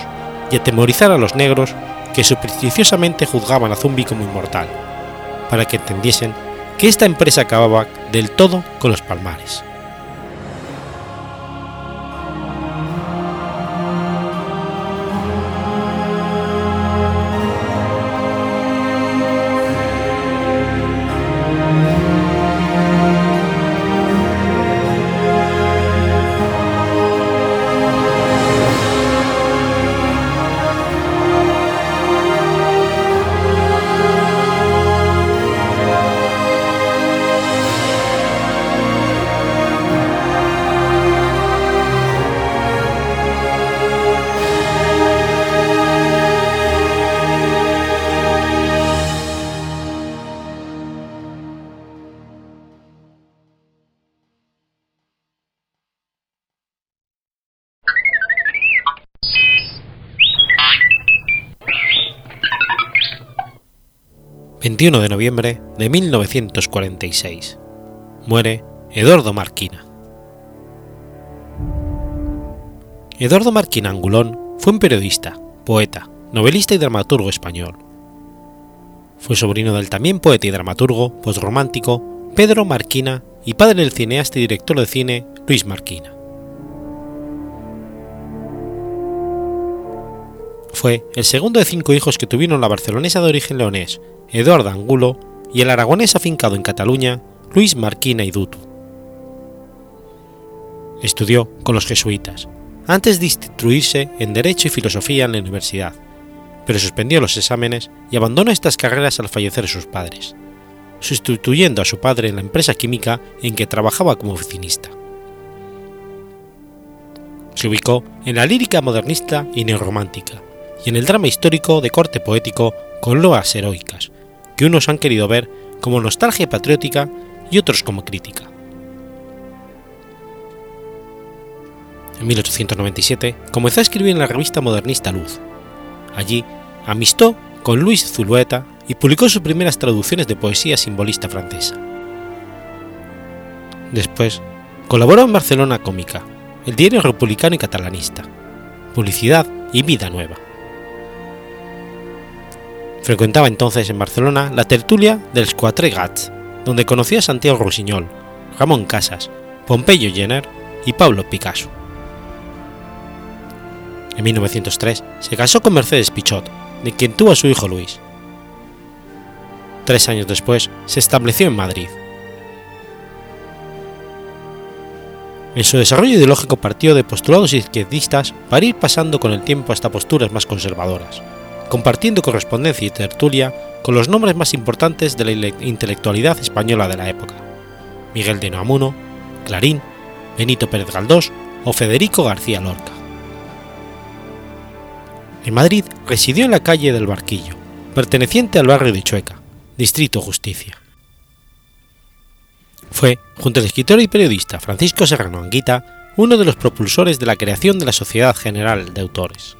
y atemorizar a los negros que supersticiosamente juzgaban a Zumbi como inmortal, para que entendiesen que esta empresa acababa del todo con los palmares. 21 de noviembre de 1946. Muere Eduardo Marquina. Eduardo Marquina Angulón fue un periodista, poeta, novelista y dramaturgo español. Fue sobrino del también poeta y dramaturgo posromántico Pedro Marquina y padre del cineasta y director de cine Luis Marquina. Fue el segundo de cinco hijos que tuvieron la barcelonesa de origen leonés Eduardo Angulo, y el aragonés afincado en Cataluña, Luis Marquina y Dutu. Estudió con los jesuitas, antes de instruirse en Derecho y Filosofía en la universidad, pero suspendió los exámenes y abandonó estas carreras al fallecer sus padres, sustituyendo a su padre en la empresa química en que trabajaba como oficinista. Se ubicó en la lírica modernista y neorromántica, y en el drama histórico de corte poético con loas heroicas, que unos han querido ver como nostalgia patriótica y otros como crítica. En 1897 comenzó a escribir en la revista modernista Luz. Allí amistó con Luis Zulueta y publicó sus primeras traducciones de poesía simbolista francesa. Después, colaboró en Barcelona Cómica, el diario republicano y catalanista, Publicidad y Vida Nueva. Frecuentaba entonces en Barcelona la tertulia del Quatre Gats, donde conocía a Santiago Rusiñol, Ramón Casas, Pompeyo Jenner y Pablo Picasso. En 1903 se casó con Mercedes Pichot, de quien tuvo a su hijo Luis. Tres años después se estableció en Madrid. En su desarrollo ideológico partió de postulados izquierdistas para ir pasando con el tiempo hasta posturas más conservadoras, compartiendo correspondencia y tertulia con los nombres más importantes de la intelectualidad española de la época, Miguel de Noamuno, Clarín, Benito Pérez Galdós o Federico García Lorca. En Madrid residió en la calle del Barquillo, perteneciente al barrio de Chueca, Distrito Justicia. Fue, junto al escritor y periodista Francisco Serrano Anguita, uno de los propulsores de la creación de la Sociedad General de Autores.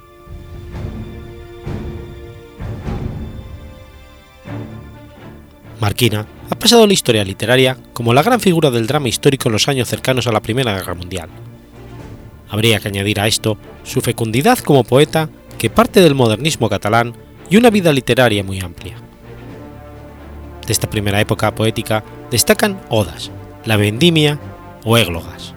Marquina ha pasado la historia literaria como la gran figura del drama histórico en los años cercanos a la Primera Guerra Mundial. Habría que añadir a esto su fecundidad como poeta que parte del modernismo catalán y una vida literaria muy amplia. De esta primera época poética destacan Odas, La Vendimia o Églogas.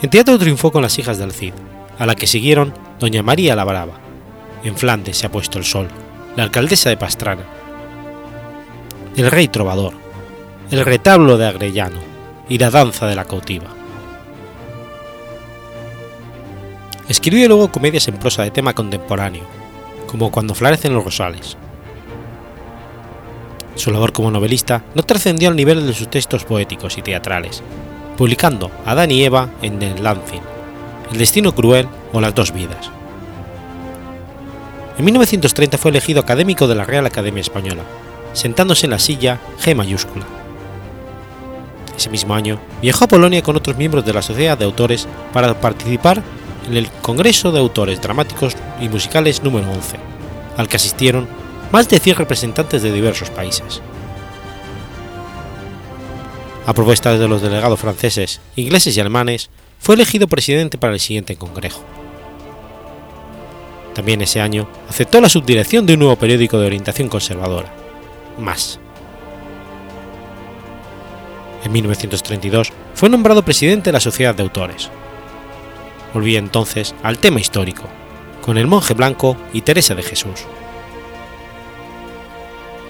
En teatro triunfó con Las hijas del Cid, a la que siguieron Doña María la Brava, En Flandes se ha puesto el sol, La alcaldesa de Pastrana, El rey trovador, El retablo de Agrellano y La danza de la cautiva. Escribió luego comedias en prosa de tema contemporáneo, como Cuando florecen los rosales. Su labor como novelista no trascendió al nivel de sus textos poéticos y teatrales, publicando Adán y Eva en El Lancing, El destino cruel o Las dos vidas. En 1930 fue elegido académico de la Real Academia Española, sentándose en la silla G mayúscula. Ese mismo año viajó a Polonia con otros miembros de la Sociedad de Autores para participar en el Congreso de Autores Dramáticos y Musicales número 11, al que asistieron más de 100 representantes de diversos países. A propuesta de los delegados franceses, ingleses y alemanes, fue elegido presidente para el siguiente congreso. También ese año aceptó la subdirección de un nuevo periódico de orientación conservadora, Más. En 1932 fue nombrado presidente de la Sociedad de Autores, volvía entonces al tema histórico, con el monje blanco y Teresa de Jesús.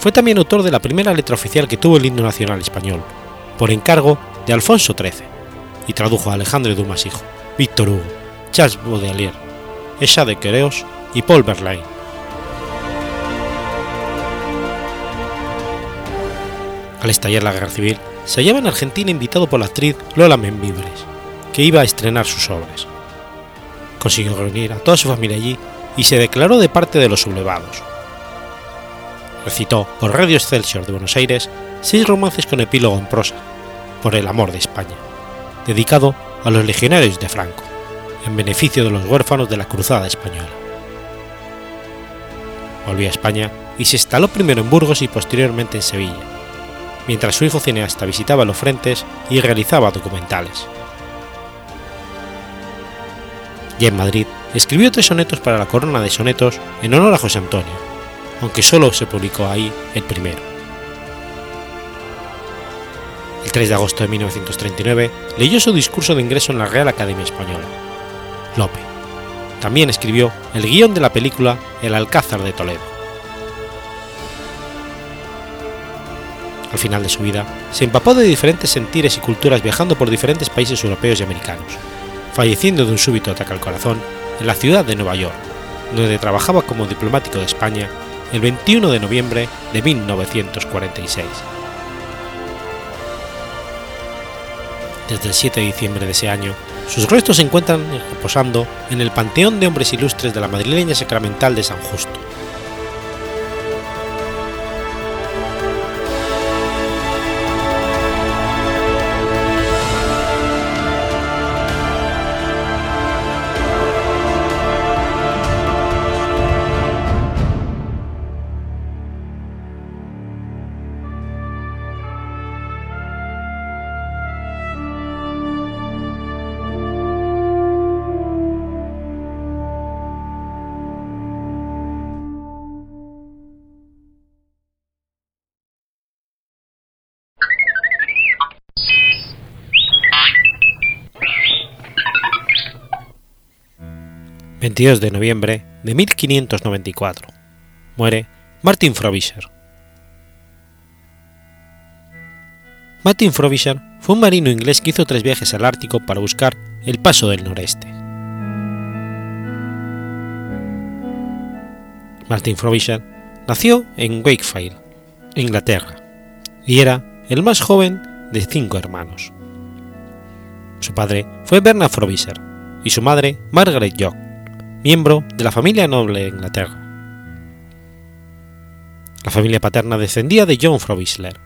Fue también autor de la primera letra oficial que tuvo el himno nacional español, por encargo de Alfonso XIII, y tradujo a Alejandro Dumas hijo, Víctor Hugo, Charles Baudelaire, Echa de Quereos y Paul Verlaine. Al estallar la guerra civil, se hallaba en Argentina invitado por la actriz Lola Membibres, que iba a estrenar sus obras consiguió reunir a toda su familia allí y se declaró de parte de los sublevados. Recitó por Radio Excelsior de Buenos Aires seis romances con epílogo en prosa, por el amor de España, dedicado a los legionarios de Franco, en beneficio de los huérfanos de la Cruzada Española. Volvió a España y se instaló primero en Burgos y posteriormente en Sevilla, mientras su hijo cineasta visitaba los frentes y realizaba documentales. Ya en Madrid, escribió tres sonetos para la corona de sonetos en honor a José Antonio, aunque solo se publicó ahí el primero. El 3 de agosto de 1939 leyó su discurso de ingreso en la Real Academia Española. Lope, también escribió el guion de la película El Alcázar de Toledo. Al final de su vida, se empapó de diferentes sentires y culturas viajando por diferentes países europeos y americanos, falleciendo de un súbito ataque al corazón en la ciudad de Nueva York, donde trabajaba como diplomático de España el 21 de noviembre de 1946. Desde el 7 de diciembre de ese año, sus restos se encuentran reposando en el Panteón de Hombres Ilustres de la madrileña sacramental de San Justo. 22 de noviembre de 1594. Muere Martin Frobisher. Martin Frobisher fue un marino inglés que hizo tres viajes al Ártico para buscar el paso del noreste. Martin Frobisher nació en Wakefield, Inglaterra, y era el más joven de cinco hermanos. Su padre fue Bernard Frobisher y su madre Margaret York miembro de la familia noble de Inglaterra. La familia paterna descendía de John Frobisher,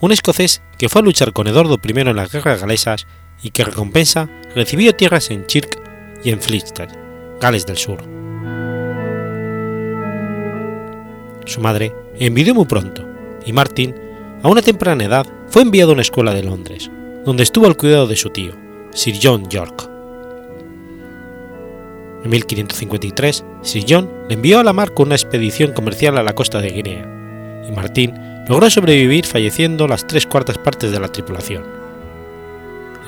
un escocés que fue a luchar con Eduardo I en las guerras galesas y que recompensa recibió tierras en Chirk y en Fleetster, Gales del Sur. Su madre envidió muy pronto y Martin, a una temprana edad, fue enviado a una escuela de Londres, donde estuvo al cuidado de su tío, Sir John York. En 1553, Sir John le envió a la mar con una expedición comercial a la costa de Guinea, y Martín logró sobrevivir falleciendo las tres cuartas partes de la tripulación.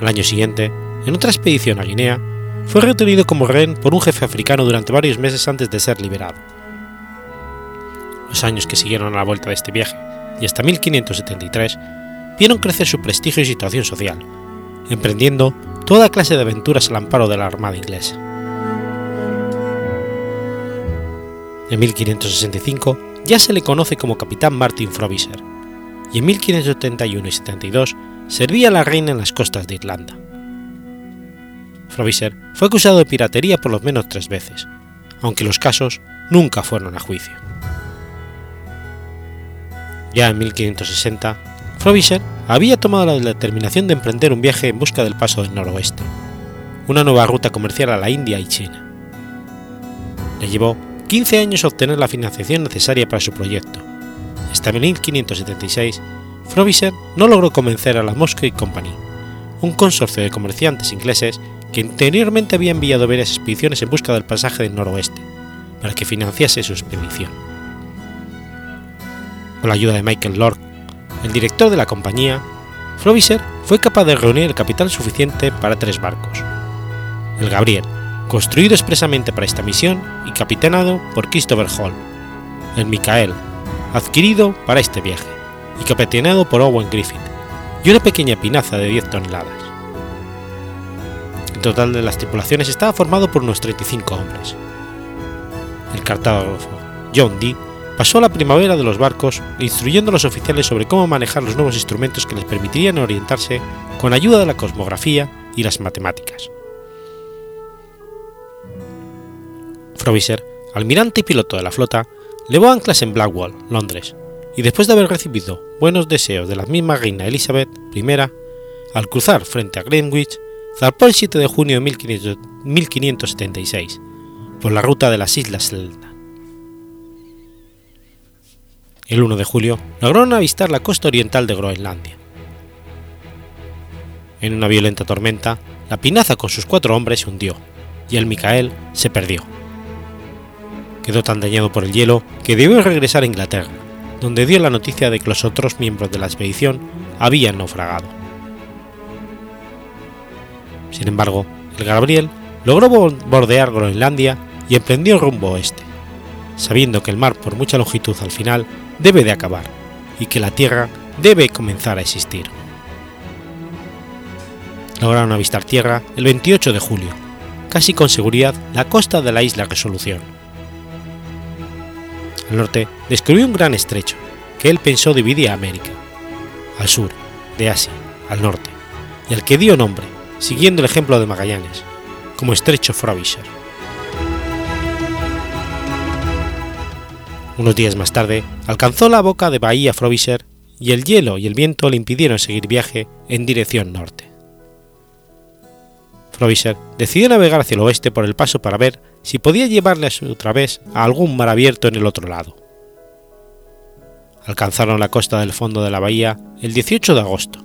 Al año siguiente, en otra expedición a Guinea, fue retenido como rehén por un jefe africano durante varios meses antes de ser liberado. Los años que siguieron a la vuelta de este viaje, y hasta 1573, vieron crecer su prestigio y situación social, emprendiendo toda clase de aventuras al amparo de la Armada inglesa. En 1565 ya se le conoce como capitán Martin Frobisher, y en 1571 y 72 servía a la reina en las costas de Irlanda. Frobisher fue acusado de piratería por lo menos tres veces, aunque los casos nunca fueron a juicio. Ya en 1560, Frobisher había tomado la determinación de emprender un viaje en busca del paso del noroeste, una nueva ruta comercial a la India y China. Le llevó 15 años obtener la financiación necesaria para su proyecto. Hasta 1576, Frobisher no logró convencer a la Moscow Company, un consorcio de comerciantes ingleses que anteriormente había enviado varias expediciones en busca del pasaje del noroeste, para que financiase su expedición. Con la ayuda de Michael Lord, el director de la compañía, Frobisher fue capaz de reunir el capital suficiente para tres barcos: el Gabriel, construido expresamente para esta misión y capitaneado por Christopher Hall, el Michael, adquirido para este viaje, y capitaneado por Owen Griffith, y una pequeña pinaza de 10 toneladas. El total de las tripulaciones estaba formado por unos 35 hombres. El cartógrafo John Dee pasó la primavera de los barcos instruyendo a los oficiales sobre cómo manejar los nuevos instrumentos que les permitirían orientarse con ayuda de la cosmografía y las matemáticas. Frobisher, almirante y piloto de la flota, levó anclas en Blackwall, Londres, y después de haber recibido buenos deseos de la misma reina Elizabeth I, al cruzar frente a Greenwich, zarpó el 7 de junio de 1576, por la ruta de las Islas Selna. El 1 de julio lograron avistar la costa oriental de Groenlandia. En una violenta tormenta, la pinaza con sus cuatro hombres se hundió, y el Micael se perdió quedó tan dañado por el hielo que debió regresar a Inglaterra, donde dio la noticia de que los otros miembros de la expedición habían naufragado. Sin embargo, el Gabriel logró bordear Groenlandia y emprendió rumbo oeste, sabiendo que el mar por mucha longitud al final debe de acabar y que la Tierra debe comenzar a existir. Lograron avistar tierra el 28 de julio, casi con seguridad la costa de la isla Resolución. Al norte descubrió un gran estrecho, que él pensó dividía América, al sur, de Asia, al norte, y al que dio nombre, siguiendo el ejemplo de Magallanes, como estrecho Frobisher. Unos días más tarde, alcanzó la boca de Bahía Frobisher y el hielo y el viento le impidieron seguir viaje en dirección norte. Frobisher decidió navegar hacia el oeste por el paso para ver si podía llevarle a su través a algún mar abierto en el otro lado. Alcanzaron la costa del fondo de la bahía el 18 de agosto,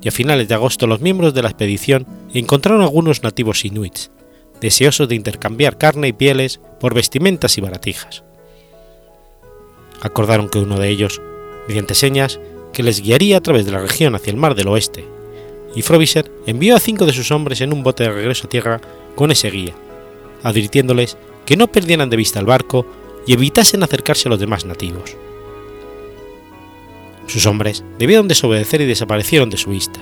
y a finales de agosto los miembros de la expedición encontraron algunos nativos inuits, deseosos de intercambiar carne y pieles por vestimentas y baratijas. Acordaron que uno de ellos, mediante señas, que les guiaría a través de la región hacia el mar del oeste, y Frobisher envió a cinco de sus hombres en un bote de regreso a tierra con ese guía, advirtiéndoles que no perdieran de vista el barco y evitasen acercarse a los demás nativos. Sus hombres debieron desobedecer y desaparecieron de su vista,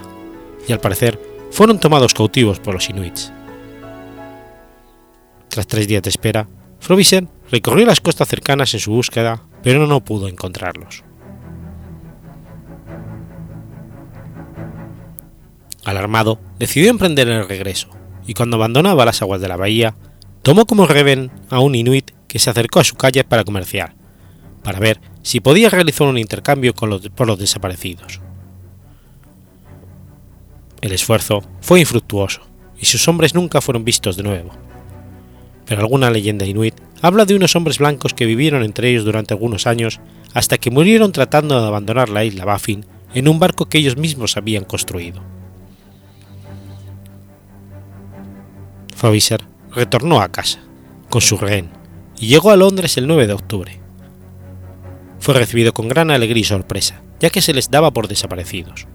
y al parecer fueron tomados cautivos por los inuits. Tras tres días de espera, Frobisher recorrió las costas cercanas en su búsqueda, pero no pudo encontrarlos. Alarmado, decidió emprender el regreso, y cuando abandonaba las aguas de la bahía, tomó como reven a un inuit que se acercó a su calle para comerciar, para ver si podía realizar un intercambio por los desaparecidos. El esfuerzo fue infructuoso, y sus hombres nunca fueron vistos de nuevo. Pero alguna leyenda inuit habla de unos hombres blancos que vivieron entre ellos durante algunos años hasta que murieron tratando de abandonar la isla Baffin en un barco que ellos mismos habían construido. Frobisher retornó a casa, con su rehén, y llegó a Londres el 9 de octubre. Fue recibido con gran alegría y sorpresa, ya que se les daba por desaparecidos.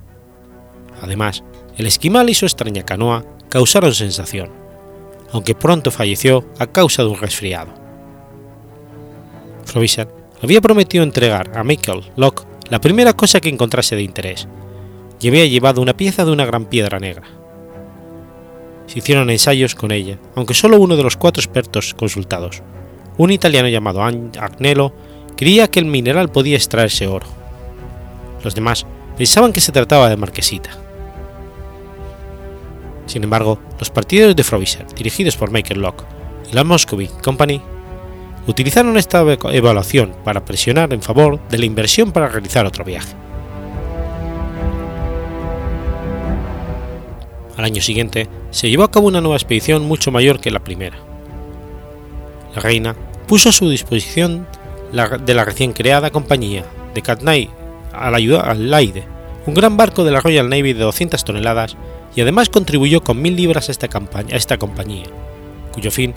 Además, el esquimal y su extraña canoa causaron sensación, aunque pronto falleció a causa de un resfriado. Frobisher había prometido entregar a Michael Locke la primera cosa que encontrase de interés, y había llevado una pieza de una gran piedra negra se hicieron ensayos con ella, aunque solo uno de los cuatro expertos consultados, un italiano llamado Agnello, creía que el mineral podía extraerse oro. Los demás pensaban que se trataba de marquesita. Sin embargo, los partidarios de Frobisher, dirigidos por Michael Locke y la Muscovy Company, utilizaron esta evaluación para presionar en favor de la inversión para realizar otro viaje. Al año siguiente se llevó a cabo una nueva expedición mucho mayor que la primera. La reina puso a su disposición de la recién creada compañía de Katnai al al Laide, un gran barco de la Royal Navy de 200 toneladas y además contribuyó con mil libras a esta, a esta compañía, cuyo fin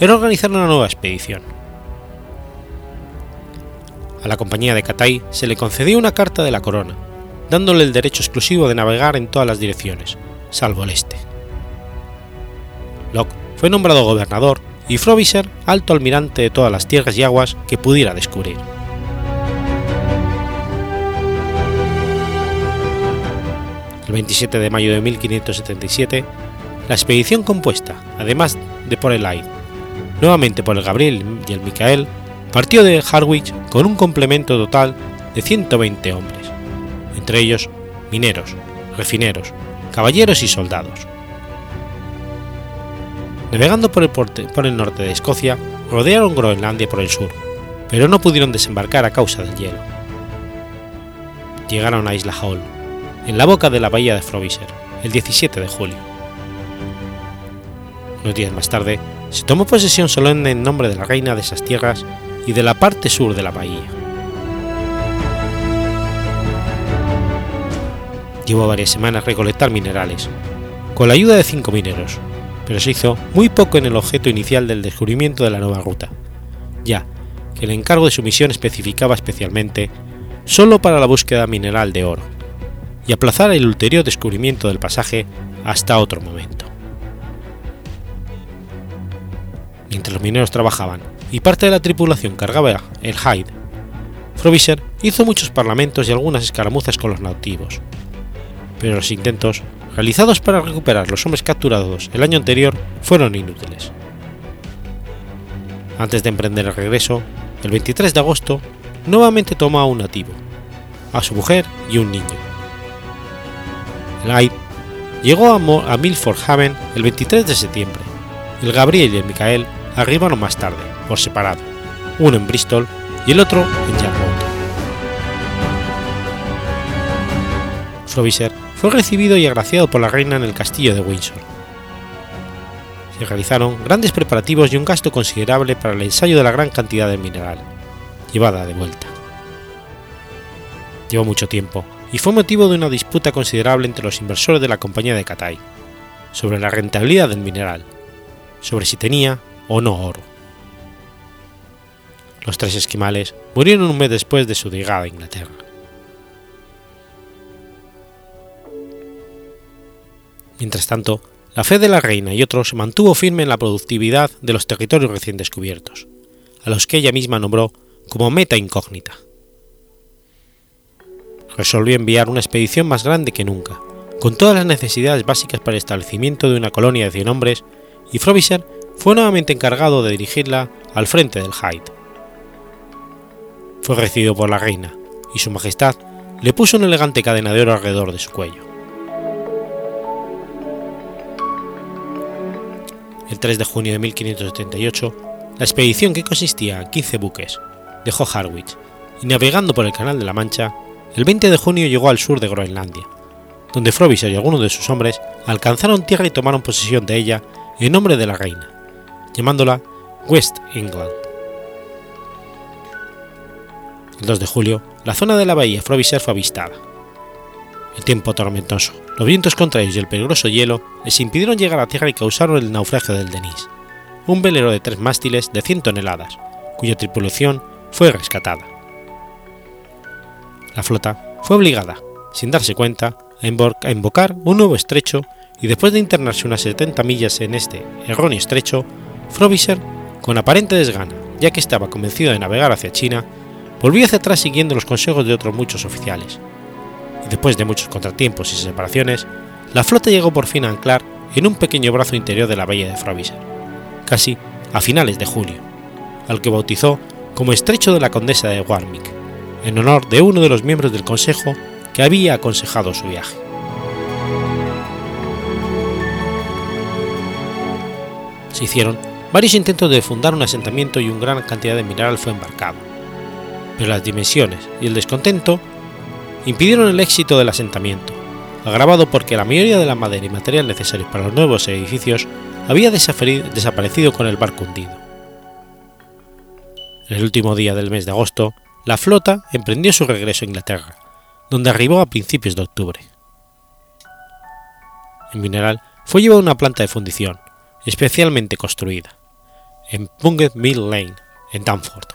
era organizar una nueva expedición. A la compañía de Catay se le concedió una carta de la corona, dándole el derecho exclusivo de navegar en todas las direcciones, salvo el este. Locke fue nombrado gobernador y Frobisher alto almirante de todas las tierras y aguas que pudiera descubrir. El 27 de mayo de 1577, la expedición compuesta, además de por el Aid, nuevamente por el Gabriel y el Michael, partió de Harwich con un complemento total de 120 hombres, entre ellos mineros, refineros, caballeros y soldados. Navegando por el, norte de Escocia, rodearon Groenlandia por el sur, pero no pudieron desembarcar a causa del hielo. Llegaron a Isla Hall, en la boca de la bahía de Frobisher, el 17 de julio. Unos días más tarde, se tomó posesión solemne en nombre de la reina de esas tierras y de la parte sur de la bahía. Llevó varias semanas recolectar minerales, con la ayuda de cinco mineros, pero se hizo muy poco en el objeto inicial del descubrimiento de la nueva ruta, ya que el encargo de su misión especificaba especialmente solo para la búsqueda mineral de oro, y aplazar el ulterior descubrimiento del pasaje hasta otro momento. Mientras los mineros trabajaban y parte de la tripulación cargaba el Hyde, Frobisher hizo muchos parlamentos y algunas escaramuzas con los nativos, pero los intentos realizados para recuperar los hombres capturados el año anterior fueron inútiles. Antes de emprender el regreso, el 23 de agosto, nuevamente tomó a un nativo, a su mujer y un niño. Hyde llegó a, a Milford Haven el 23 de septiembre. El Gabriel y el Michael arribaron más tarde, por separado, uno en Bristol y el otro en Yarmouth. Fue recibido y agraciado por la reina en el castillo de Windsor. Se realizaron grandes preparativos y un gasto considerable para el ensayo de la gran cantidad de mineral, llevada de vuelta. Llevó mucho tiempo y fue motivo de una disputa considerable entre los inversores de la compañía de Catay sobre la rentabilidad del mineral, sobre si tenía o no oro. Los tres esquimales murieron un mes después de su llegada a Inglaterra. Mientras tanto, la fe de la reina y otros se mantuvo firme en la productividad de los territorios recién descubiertos, a los que ella misma nombró como meta incógnita. Resolvió enviar una expedición más grande que nunca, con todas las necesidades básicas para el establecimiento de una colonia de 100 hombres, y Frobisher fue nuevamente encargado de dirigirla al frente del Hyde. Fue recibido por la reina, y su majestad le puso una elegante cadena de oro alrededor de su cuello. El 3 de junio de 1578, la expedición que consistía en 15 buques dejó Harwich y navegando por el Canal de la Mancha, el 20 de junio llegó al sur de Groenlandia, donde Frobisher y algunos de sus hombres alcanzaron tierra y tomaron posesión de ella en nombre de la reina, llamándola West England. El 2 de julio, la zona de la bahía Frobisher fue avistada. El tiempo tormentoso, los vientos contrarios y el peligroso hielo les impidieron llegar a tierra y causaron el naufragio del Denis, un velero de tres mástiles de 100 toneladas, cuya tripulación fue rescatada. La flota fue obligada, sin darse cuenta, a invocar un nuevo estrecho y después de internarse unas 70 millas en este erróneo estrecho, Frobisher, con aparente desgana, ya que estaba convencido de navegar hacia China, volvió hacia atrás siguiendo los consejos de otros muchos oficiales. Después de muchos contratiempos y separaciones, la flota llegó por fin a anclar en un pequeño brazo interior de la bahía de Frobisher, casi a finales de julio, al que bautizó como Estrecho de la Condesa de Warwick, en honor de uno de los miembros del Consejo que había aconsejado su viaje. Se hicieron varios intentos de fundar un asentamiento y una gran cantidad de mineral fue embarcado, pero las dimensiones y el descontento impidieron el éxito del asentamiento, agravado porque la mayoría de la madera y material necesarios para los nuevos edificios había desaparecido con el barco hundido. En el último día del mes de agosto, la flota emprendió su regreso a Inglaterra, donde arribó a principios de octubre. El mineral fue llevado a una planta de fundición, especialmente construida, en Punget Mill Lane, en Danford.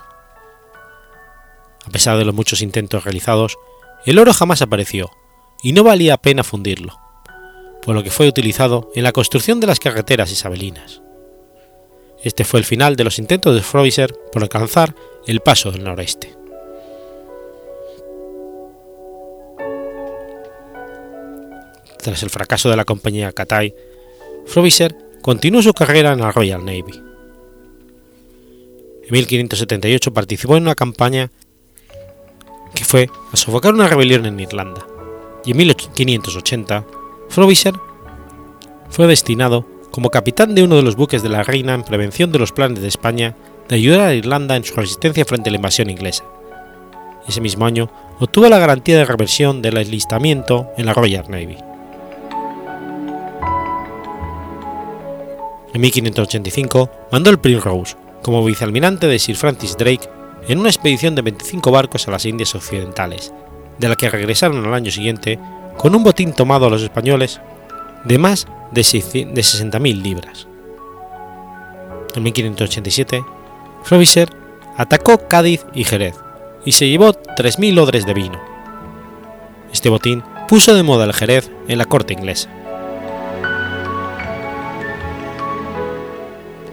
A pesar de los muchos intentos realizados, el oro jamás apareció y no valía pena fundirlo, por lo que fue utilizado en la construcción de las carreteras isabelinas. Este fue el final de los intentos de Frobisher por alcanzar el paso del noreste. Tras el fracaso de la compañía Cathay, Frobisher continuó su carrera en la Royal Navy. En 1578 participó en una campaña que fue a sofocar una rebelión en Irlanda, y en 1580 Frobisher fue destinado como capitán de uno de los buques de la reina en prevención de los planes de España de ayudar a Irlanda en su resistencia frente a la invasión inglesa. Ese mismo año obtuvo la garantía de reversión del enlistamiento en la Royal Navy. En 1585 mandó el Primrose como vicealmirante de Sir Francis Drake en una expedición de 25 barcos a las Indias Occidentales, de la que regresaron al año siguiente con un botín tomado a los españoles de más de 60.000 libras. En 1587, Frobisher atacó Cádiz y Jerez y se llevó 3.000 odres de vino. Este botín puso de moda el Jerez en la corte inglesa.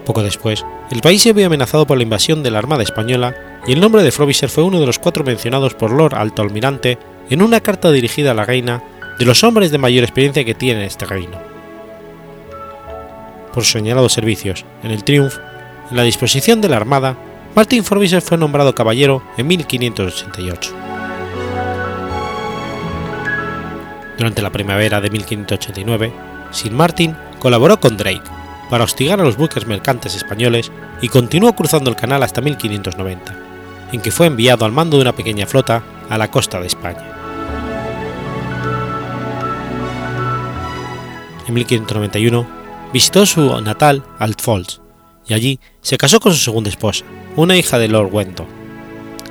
Poco después, el país se vio amenazado por la invasión de la Armada Española y el nombre de Frobisher fue uno de los cuatro mencionados por Lord Alto Almirante en una carta dirigida a la reina de los hombres de mayor experiencia que tiene este reino. Por sus señalados servicios en el Triumph, en la disposición de la Armada, Martin Frobisher fue nombrado caballero en 1588. Durante la primavera de 1589, Sir Martin colaboró con Drake para hostigar a los buques mercantes españoles y continuó cruzando el canal hasta 1590, en que fue enviado al mando de una pequeña flota a la costa de España. En 1591 visitó su natal Altfolds y allí se casó con su segunda esposa, una hija de Lord Wenton,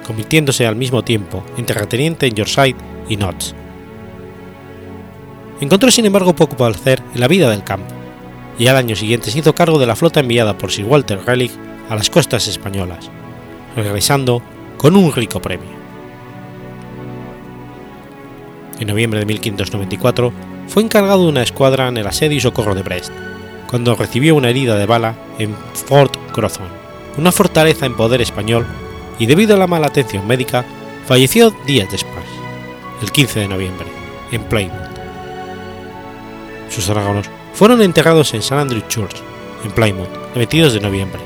convirtiéndose al mismo tiempo en terrateniente en Yorkshire y Notts. Encontró sin embargo poco para hacer en la vida del campo, y al año siguiente se hizo cargo de la flota enviada por Sir Walter Raleigh a las costas españolas, regresando con un rico premio. En noviembre de 1594 fue encargado de una escuadra en el asedio y socorro de Brest, cuando recibió una herida de bala en Fort Crozon, una fortaleza en poder español, y debido a la mala atención médica, falleció días después, el 15 de noviembre, en Plymouth. Sus órganos fueron enterrados en St. Andrew Church, en Plymouth, el 22 de noviembre,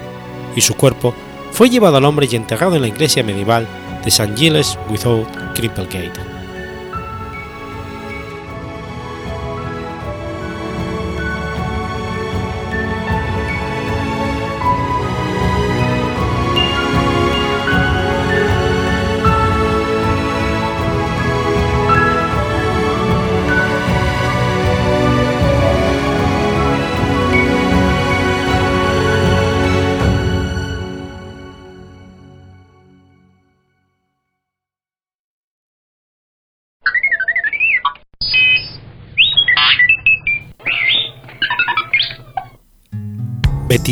y su cuerpo fue llevado al hombre y enterrado en la iglesia medieval de St. Giles Without Cripplegate.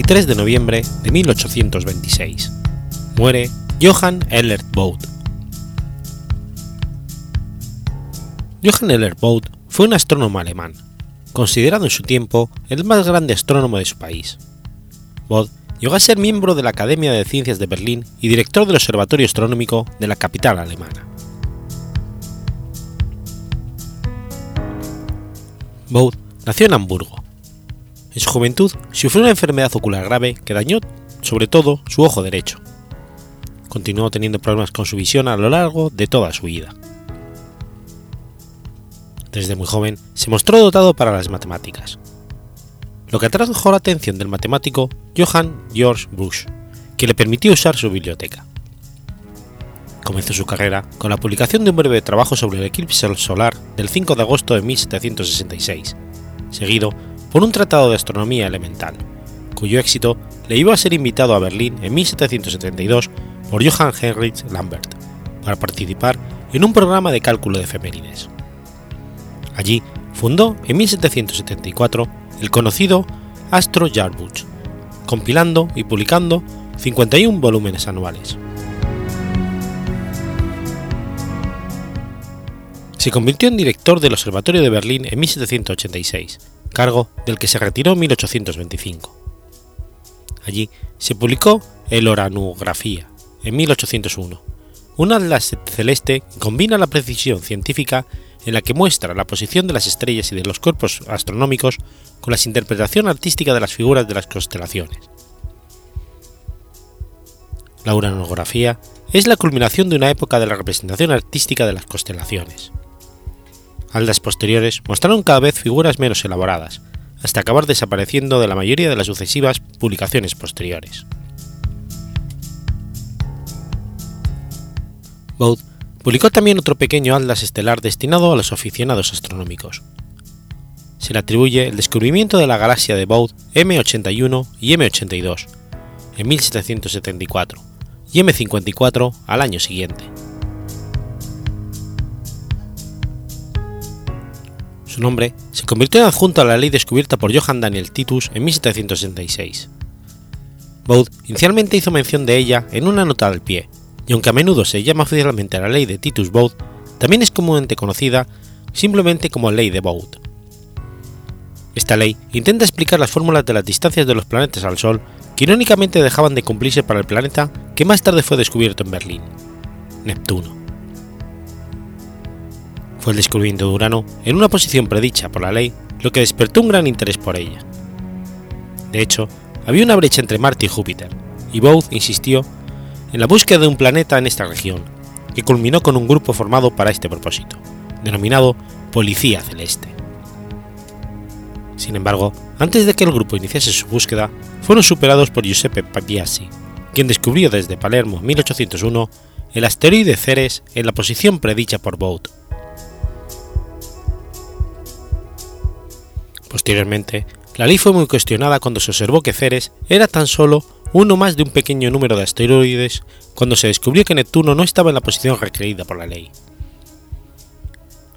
23 de noviembre de 1826. Muere Johann Ellert Bode. Johann Ellert Bode fue un astrónomo alemán, considerado en su tiempo el más grande astrónomo de su país. Bode llegó a ser miembro de la Academia de Ciencias de Berlín y director del Observatorio Astronómico de la capital alemana. Bode nació en Hamburgo, en su juventud sufrió una enfermedad ocular grave que dañó, sobre todo, su ojo derecho. Continuó teniendo problemas con su visión a lo largo de toda su vida. Desde muy joven se mostró dotado para las matemáticas, lo que atrajo la atención del matemático Johann George Busch, que le permitió usar su biblioteca. Comenzó su carrera con la publicación de un breve trabajo sobre el eclipse solar del 5 de agosto de 1766, seguido por un tratado de astronomía elemental, cuyo éxito le iba a ser invitado a Berlín en 1772 por Johann Heinrich Lambert para participar en un programa de cálculo de efemérides. Allí fundó en 1774 el conocido Astro Jahrbuch, compilando y publicando 51 volúmenes anuales. Se convirtió en director del Observatorio de Berlín en 1786 cargo del que se retiró en 1825. Allí se publicó el Oranografía, en 1801, un atlas celeste que combina la precisión científica en la que muestra la posición de las estrellas y de los cuerpos astronómicos con la interpretación artística de las figuras de las constelaciones. La uranografía es la culminación de una época de la representación artística de las constelaciones. Aldas posteriores mostraron cada vez figuras menos elaboradas, hasta acabar desapareciendo de la mayoría de las sucesivas publicaciones posteriores. Bode publicó también otro pequeño atlas estelar destinado a los aficionados astronómicos. Se le atribuye el descubrimiento de la galaxia de Bode M81 y M82 en 1774 y M54 al año siguiente. Su nombre se convirtió en adjunto a la ley descubierta por Johann Daniel Titus en 1766. Bode inicialmente hizo mención de ella en una nota al pie, y aunque a menudo se llama oficialmente la ley de Titus Bode, también es comúnmente conocida simplemente como ley de Bode. Esta ley intenta explicar las fórmulas de las distancias de los planetas al Sol que irónicamente dejaban de cumplirse para el planeta que más tarde fue descubierto en Berlín, Neptuno. Fue el descubrimiento de Urano en una posición predicha por la ley lo que despertó un gran interés por ella. De hecho, había una brecha entre Marte y Júpiter, y Booth insistió en la búsqueda de un planeta en esta región, que culminó con un grupo formado para este propósito, denominado Policía Celeste. Sin embargo, antes de que el grupo iniciase su búsqueda, fueron superados por Giuseppe Papiassi, quien descubrió desde Palermo en 1801 el asteroide Ceres en la posición predicha por Bode. Posteriormente, la ley fue muy cuestionada cuando se observó que Ceres era tan solo uno más de un pequeño número de asteroides cuando se descubrió que Neptuno no estaba en la posición requerida por la ley.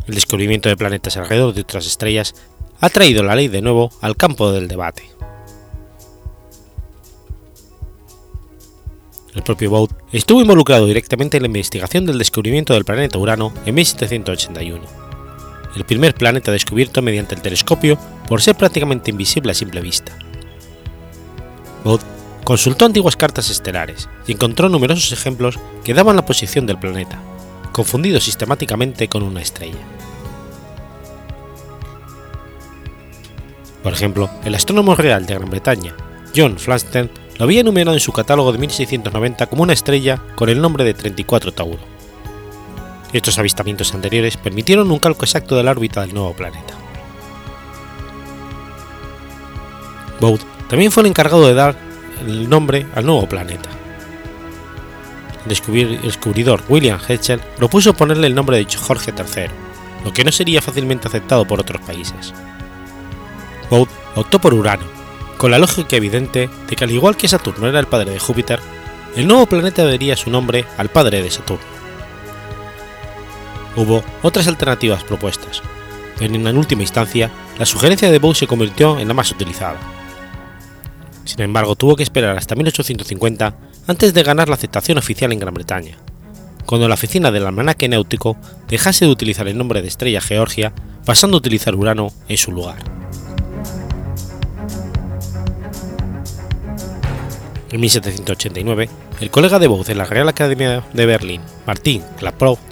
El descubrimiento de planetas alrededor de otras estrellas ha traído la ley de nuevo al campo del debate. El propio Bode estuvo involucrado directamente en la investigación del descubrimiento del planeta Urano en 1781, el primer planeta descubierto mediante el telescopio por ser prácticamente invisible a simple vista. Bode consultó antiguas cartas estelares y encontró numerosos ejemplos que daban la posición del planeta, confundido sistemáticamente con una estrella. Por ejemplo, el astrónomo real de Gran Bretaña, John Flamsteed, lo había enumerado en su catálogo de 1690 como una estrella con el nombre de 34 Tauro. Estos avistamientos anteriores permitieron un cálculo exacto de la órbita del nuevo planeta. Bode también fue el encargado de dar el nombre al nuevo planeta. El descubridor William Herschel propuso ponerle el nombre de Jorge III, lo que no sería fácilmente aceptado por otros países. Bode optó por Urano, con la lógica evidente de que al igual que Saturno era el padre de Júpiter, el nuevo planeta daría su nombre al padre de Saturno. Hubo otras alternativas propuestas, pero en última instancia, la sugerencia de Bode se convirtió en la más utilizada. Sin embargo, tuvo que esperar hasta 1850 antes de ganar la aceptación oficial en Gran Bretaña, cuando la oficina del almanaque náutico dejase de utilizar el nombre de estrella Georgia, pasando a utilizar Urano en su lugar. En 1789, el colega de Bode en la Real Academia de Berlín, Martin Klaproth,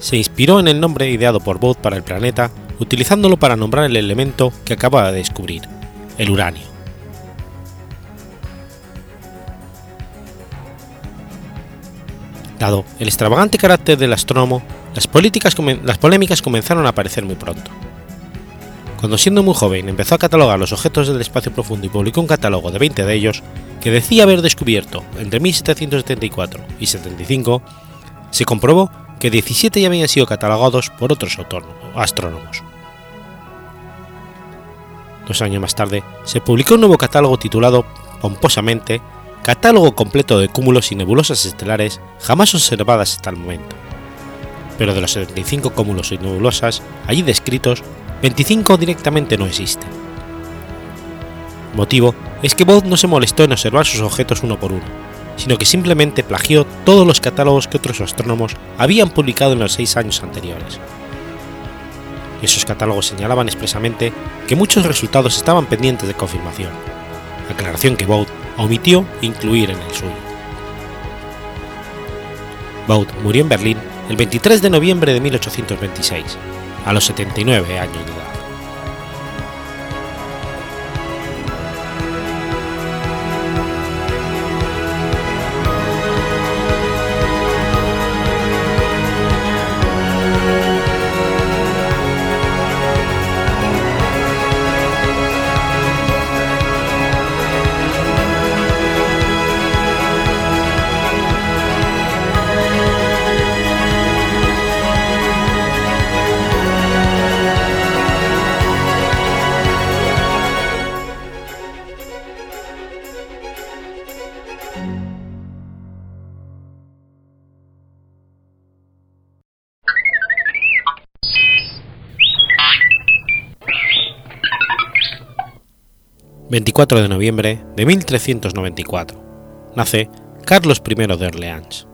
se inspiró en el nombre ideado por Bode para el planeta, utilizándolo para nombrar el elemento que acababa de descubrir, el uranio. Dado el extravagante carácter del astrónomo, las, las polémicas comenzaron a aparecer muy pronto. Cuando siendo muy joven empezó a catalogar los objetos del espacio profundo y publicó un catálogo de 20 de ellos, que decía haber descubierto entre 1774 y 75, se comprobó que 17 ya habían sido catalogados por otros astrónomos. Dos años más tarde, se publicó un nuevo catálogo titulado pomposamente Catálogo completo de cúmulos y nebulosas estelares jamás observadas hasta el momento. Pero de los 75 cúmulos y nebulosas allí descritos, 25 directamente no existen. Motivo es que Bode no se molestó en observar sus objetos uno por uno, sino que simplemente plagió todos los catálogos que otros astrónomos habían publicado en los seis años anteriores. Esos catálogos señalaban expresamente que muchos resultados estaban pendientes de confirmación, aclaración que Bode omitió incluir en el suyo. Bode murió en Berlín el 23 de noviembre de 1826, a los 79 años de edad. 24 de noviembre de 1394. Nace Carlos I de Orleans.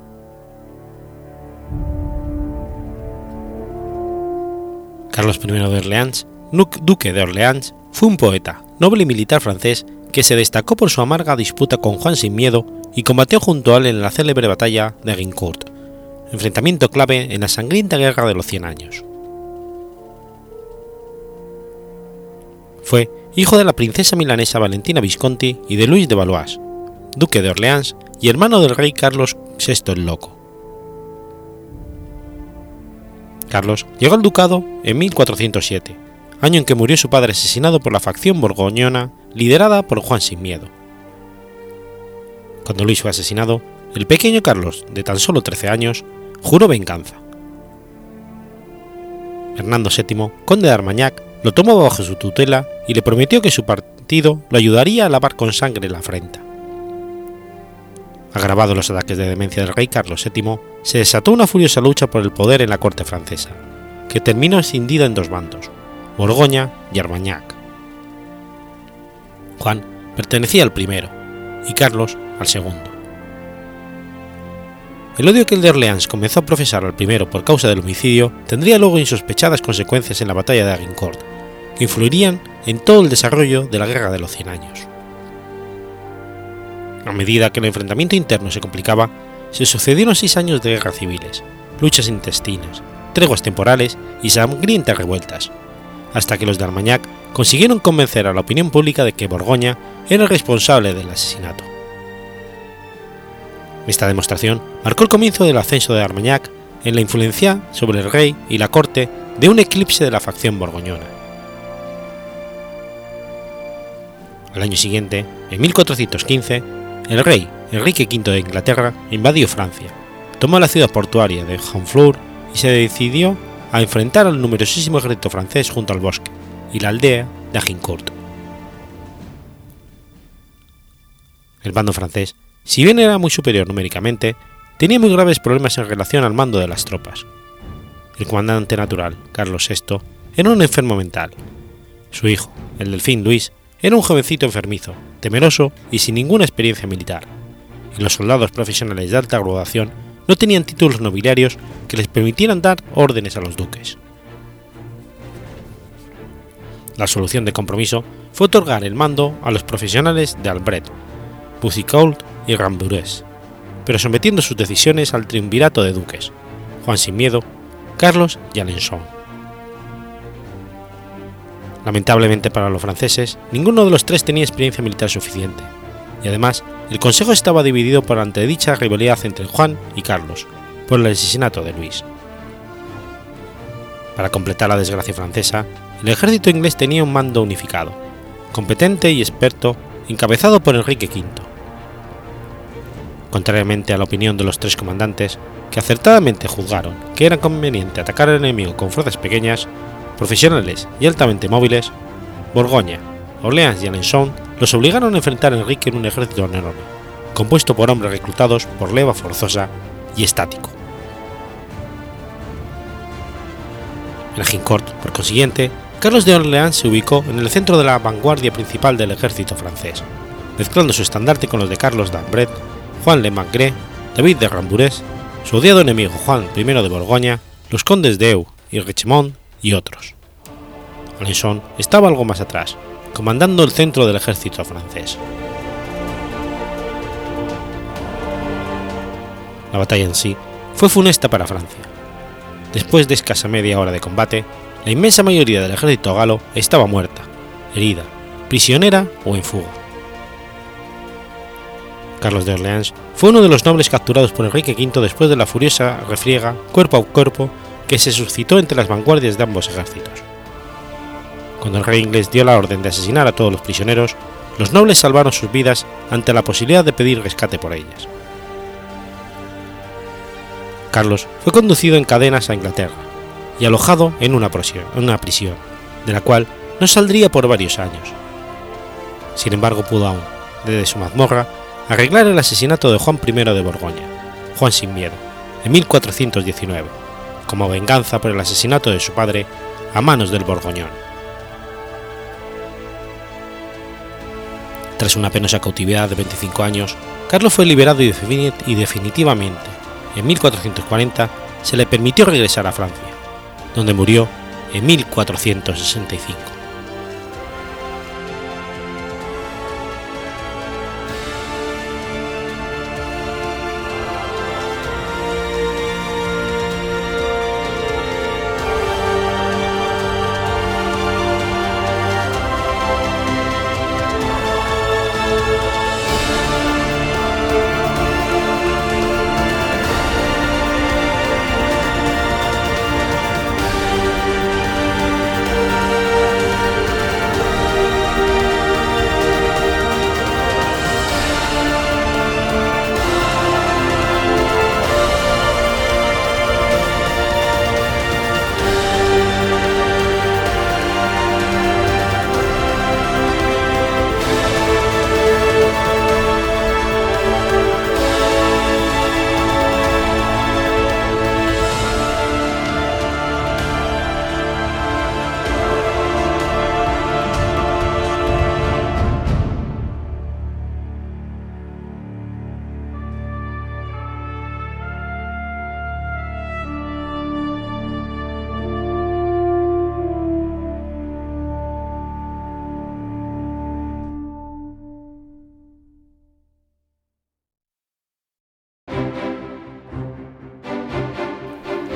Carlos I de Orleans, duque de Orleans, fue un poeta, noble y militar francés que se destacó por su amarga disputa con Juan Sin Miedo y combatió junto a él en la célebre batalla de Agincourt, enfrentamiento clave en la sangrienta Guerra de los Cien Años. Fue hijo de la princesa milanesa Valentina Visconti y de Luis de Valois, duque de Orleans y hermano del rey Carlos VI el Loco. Carlos llegó al ducado en 1407, año en que murió su padre asesinado por la facción borgoñona liderada por Juan Sin Miedo. Cuando Luis fue asesinado, el pequeño Carlos, de tan solo 13 años, juró venganza. Hernando VII, conde de Armagnac, lo tomó bajo su tutela y le prometió que su partido lo ayudaría a lavar con sangre la afrenta. Agravados los ataques de demencia del rey Carlos VII, se desató una furiosa lucha por el poder en la corte francesa, que terminó escindida en dos bandos, Borgoña y Armagnac. Juan pertenecía al primero y Carlos al segundo. El odio que el de Orleans comenzó a profesar al primero por causa del homicidio tendría luego insospechadas consecuencias en la batalla de Agincourt, que influirían en todo el desarrollo de la Guerra de los Cien Años. A medida que el enfrentamiento interno se complicaba, se sucedieron seis años de guerras civiles, luchas intestinas, treguas temporales y sangrientas revueltas, hasta que los de Armagnac consiguieron convencer a la opinión pública de que Borgoña era el responsable del asesinato. Esta demostración marcó el comienzo del ascenso de Armagnac en la influencia sobre el rey y la corte de un eclipse de la facción borgoñona. Al año siguiente, en 1415, el rey Enrique V de Inglaterra invadió Francia, tomó la ciudad portuaria de Honfleur y se decidió a enfrentar al numerosísimo ejército francés junto al bosque y la aldea de Agincourt. El bando francés si bien era muy superior numéricamente, tenía muy graves problemas en relación al mando de las tropas. El comandante natural, Carlos VI, era un enfermo mental. Su hijo, el delfín Luis, era un jovencito enfermizo, temeroso y sin ninguna experiencia militar. Y los soldados profesionales de alta graduación no tenían títulos nobiliarios que les permitieran dar órdenes a los duques. La solución de compromiso fue otorgar el mando a los profesionales de Albret, Boucicault y Rambures, pero sometiendo sus decisiones al triunvirato de duques, Juan Sin Miedo, Carlos y Alençon. Lamentablemente para los franceses, ninguno de los tres tenía experiencia militar suficiente, y además el Consejo estaba dividido por ante dicha rivalidad entre Juan y Carlos, por el asesinato de Luis. Para completar la desgracia francesa, el ejército inglés tenía un mando unificado, competente y experto, encabezado por Enrique V, contrariamente a la opinión de los tres comandantes, que acertadamente juzgaron que era conveniente atacar al enemigo con fuerzas pequeñas, profesionales y altamente móviles, Borgoña, Orleans y Alençon los obligaron a enfrentar a Enrique en un ejército enorme, compuesto por hombres reclutados por leva forzosa y estático. En Agincourt, por consiguiente, Carlos de Orleans se ubicó en el centro de la vanguardia principal del ejército francés, mezclando su estandarte con los de Carlos d'Ambret Juan Le Magré, David de Rambures, su odiado enemigo Juan I de Borgoña, los condes de Eu y Richemont otros. Alençon estaba algo más atrás, comandando el centro del ejército francés. La batalla en sí fue funesta para Francia. Después de escasa media hora de combate, la inmensa mayoría del ejército galo estaba muerta, herida, prisionera o en fuga. Carlos de Orleans fue uno de los nobles capturados por Enrique V después de la furiosa refriega cuerpo a cuerpo que se suscitó entre las vanguardias de ambos ejércitos. Cuando el rey inglés dio la orden de asesinar a todos los prisioneros, los nobles salvaron sus vidas ante la posibilidad de pedir rescate por ellas. Carlos fue conducido en cadenas a Inglaterra y alojado en una prisión, de la cual no saldría por varios años. Sin embargo, pudo aún, desde su mazmorra, arreglar el asesinato de Juan I de Borgoña, Juan sin miedo, en 1419, como venganza por el asesinato de su padre a manos del Borgoñón. Tras una penosa cautividad de 25 años, Carlos fue liberado y definitivamente, en 1440, se le permitió regresar a Francia, donde murió en 1465.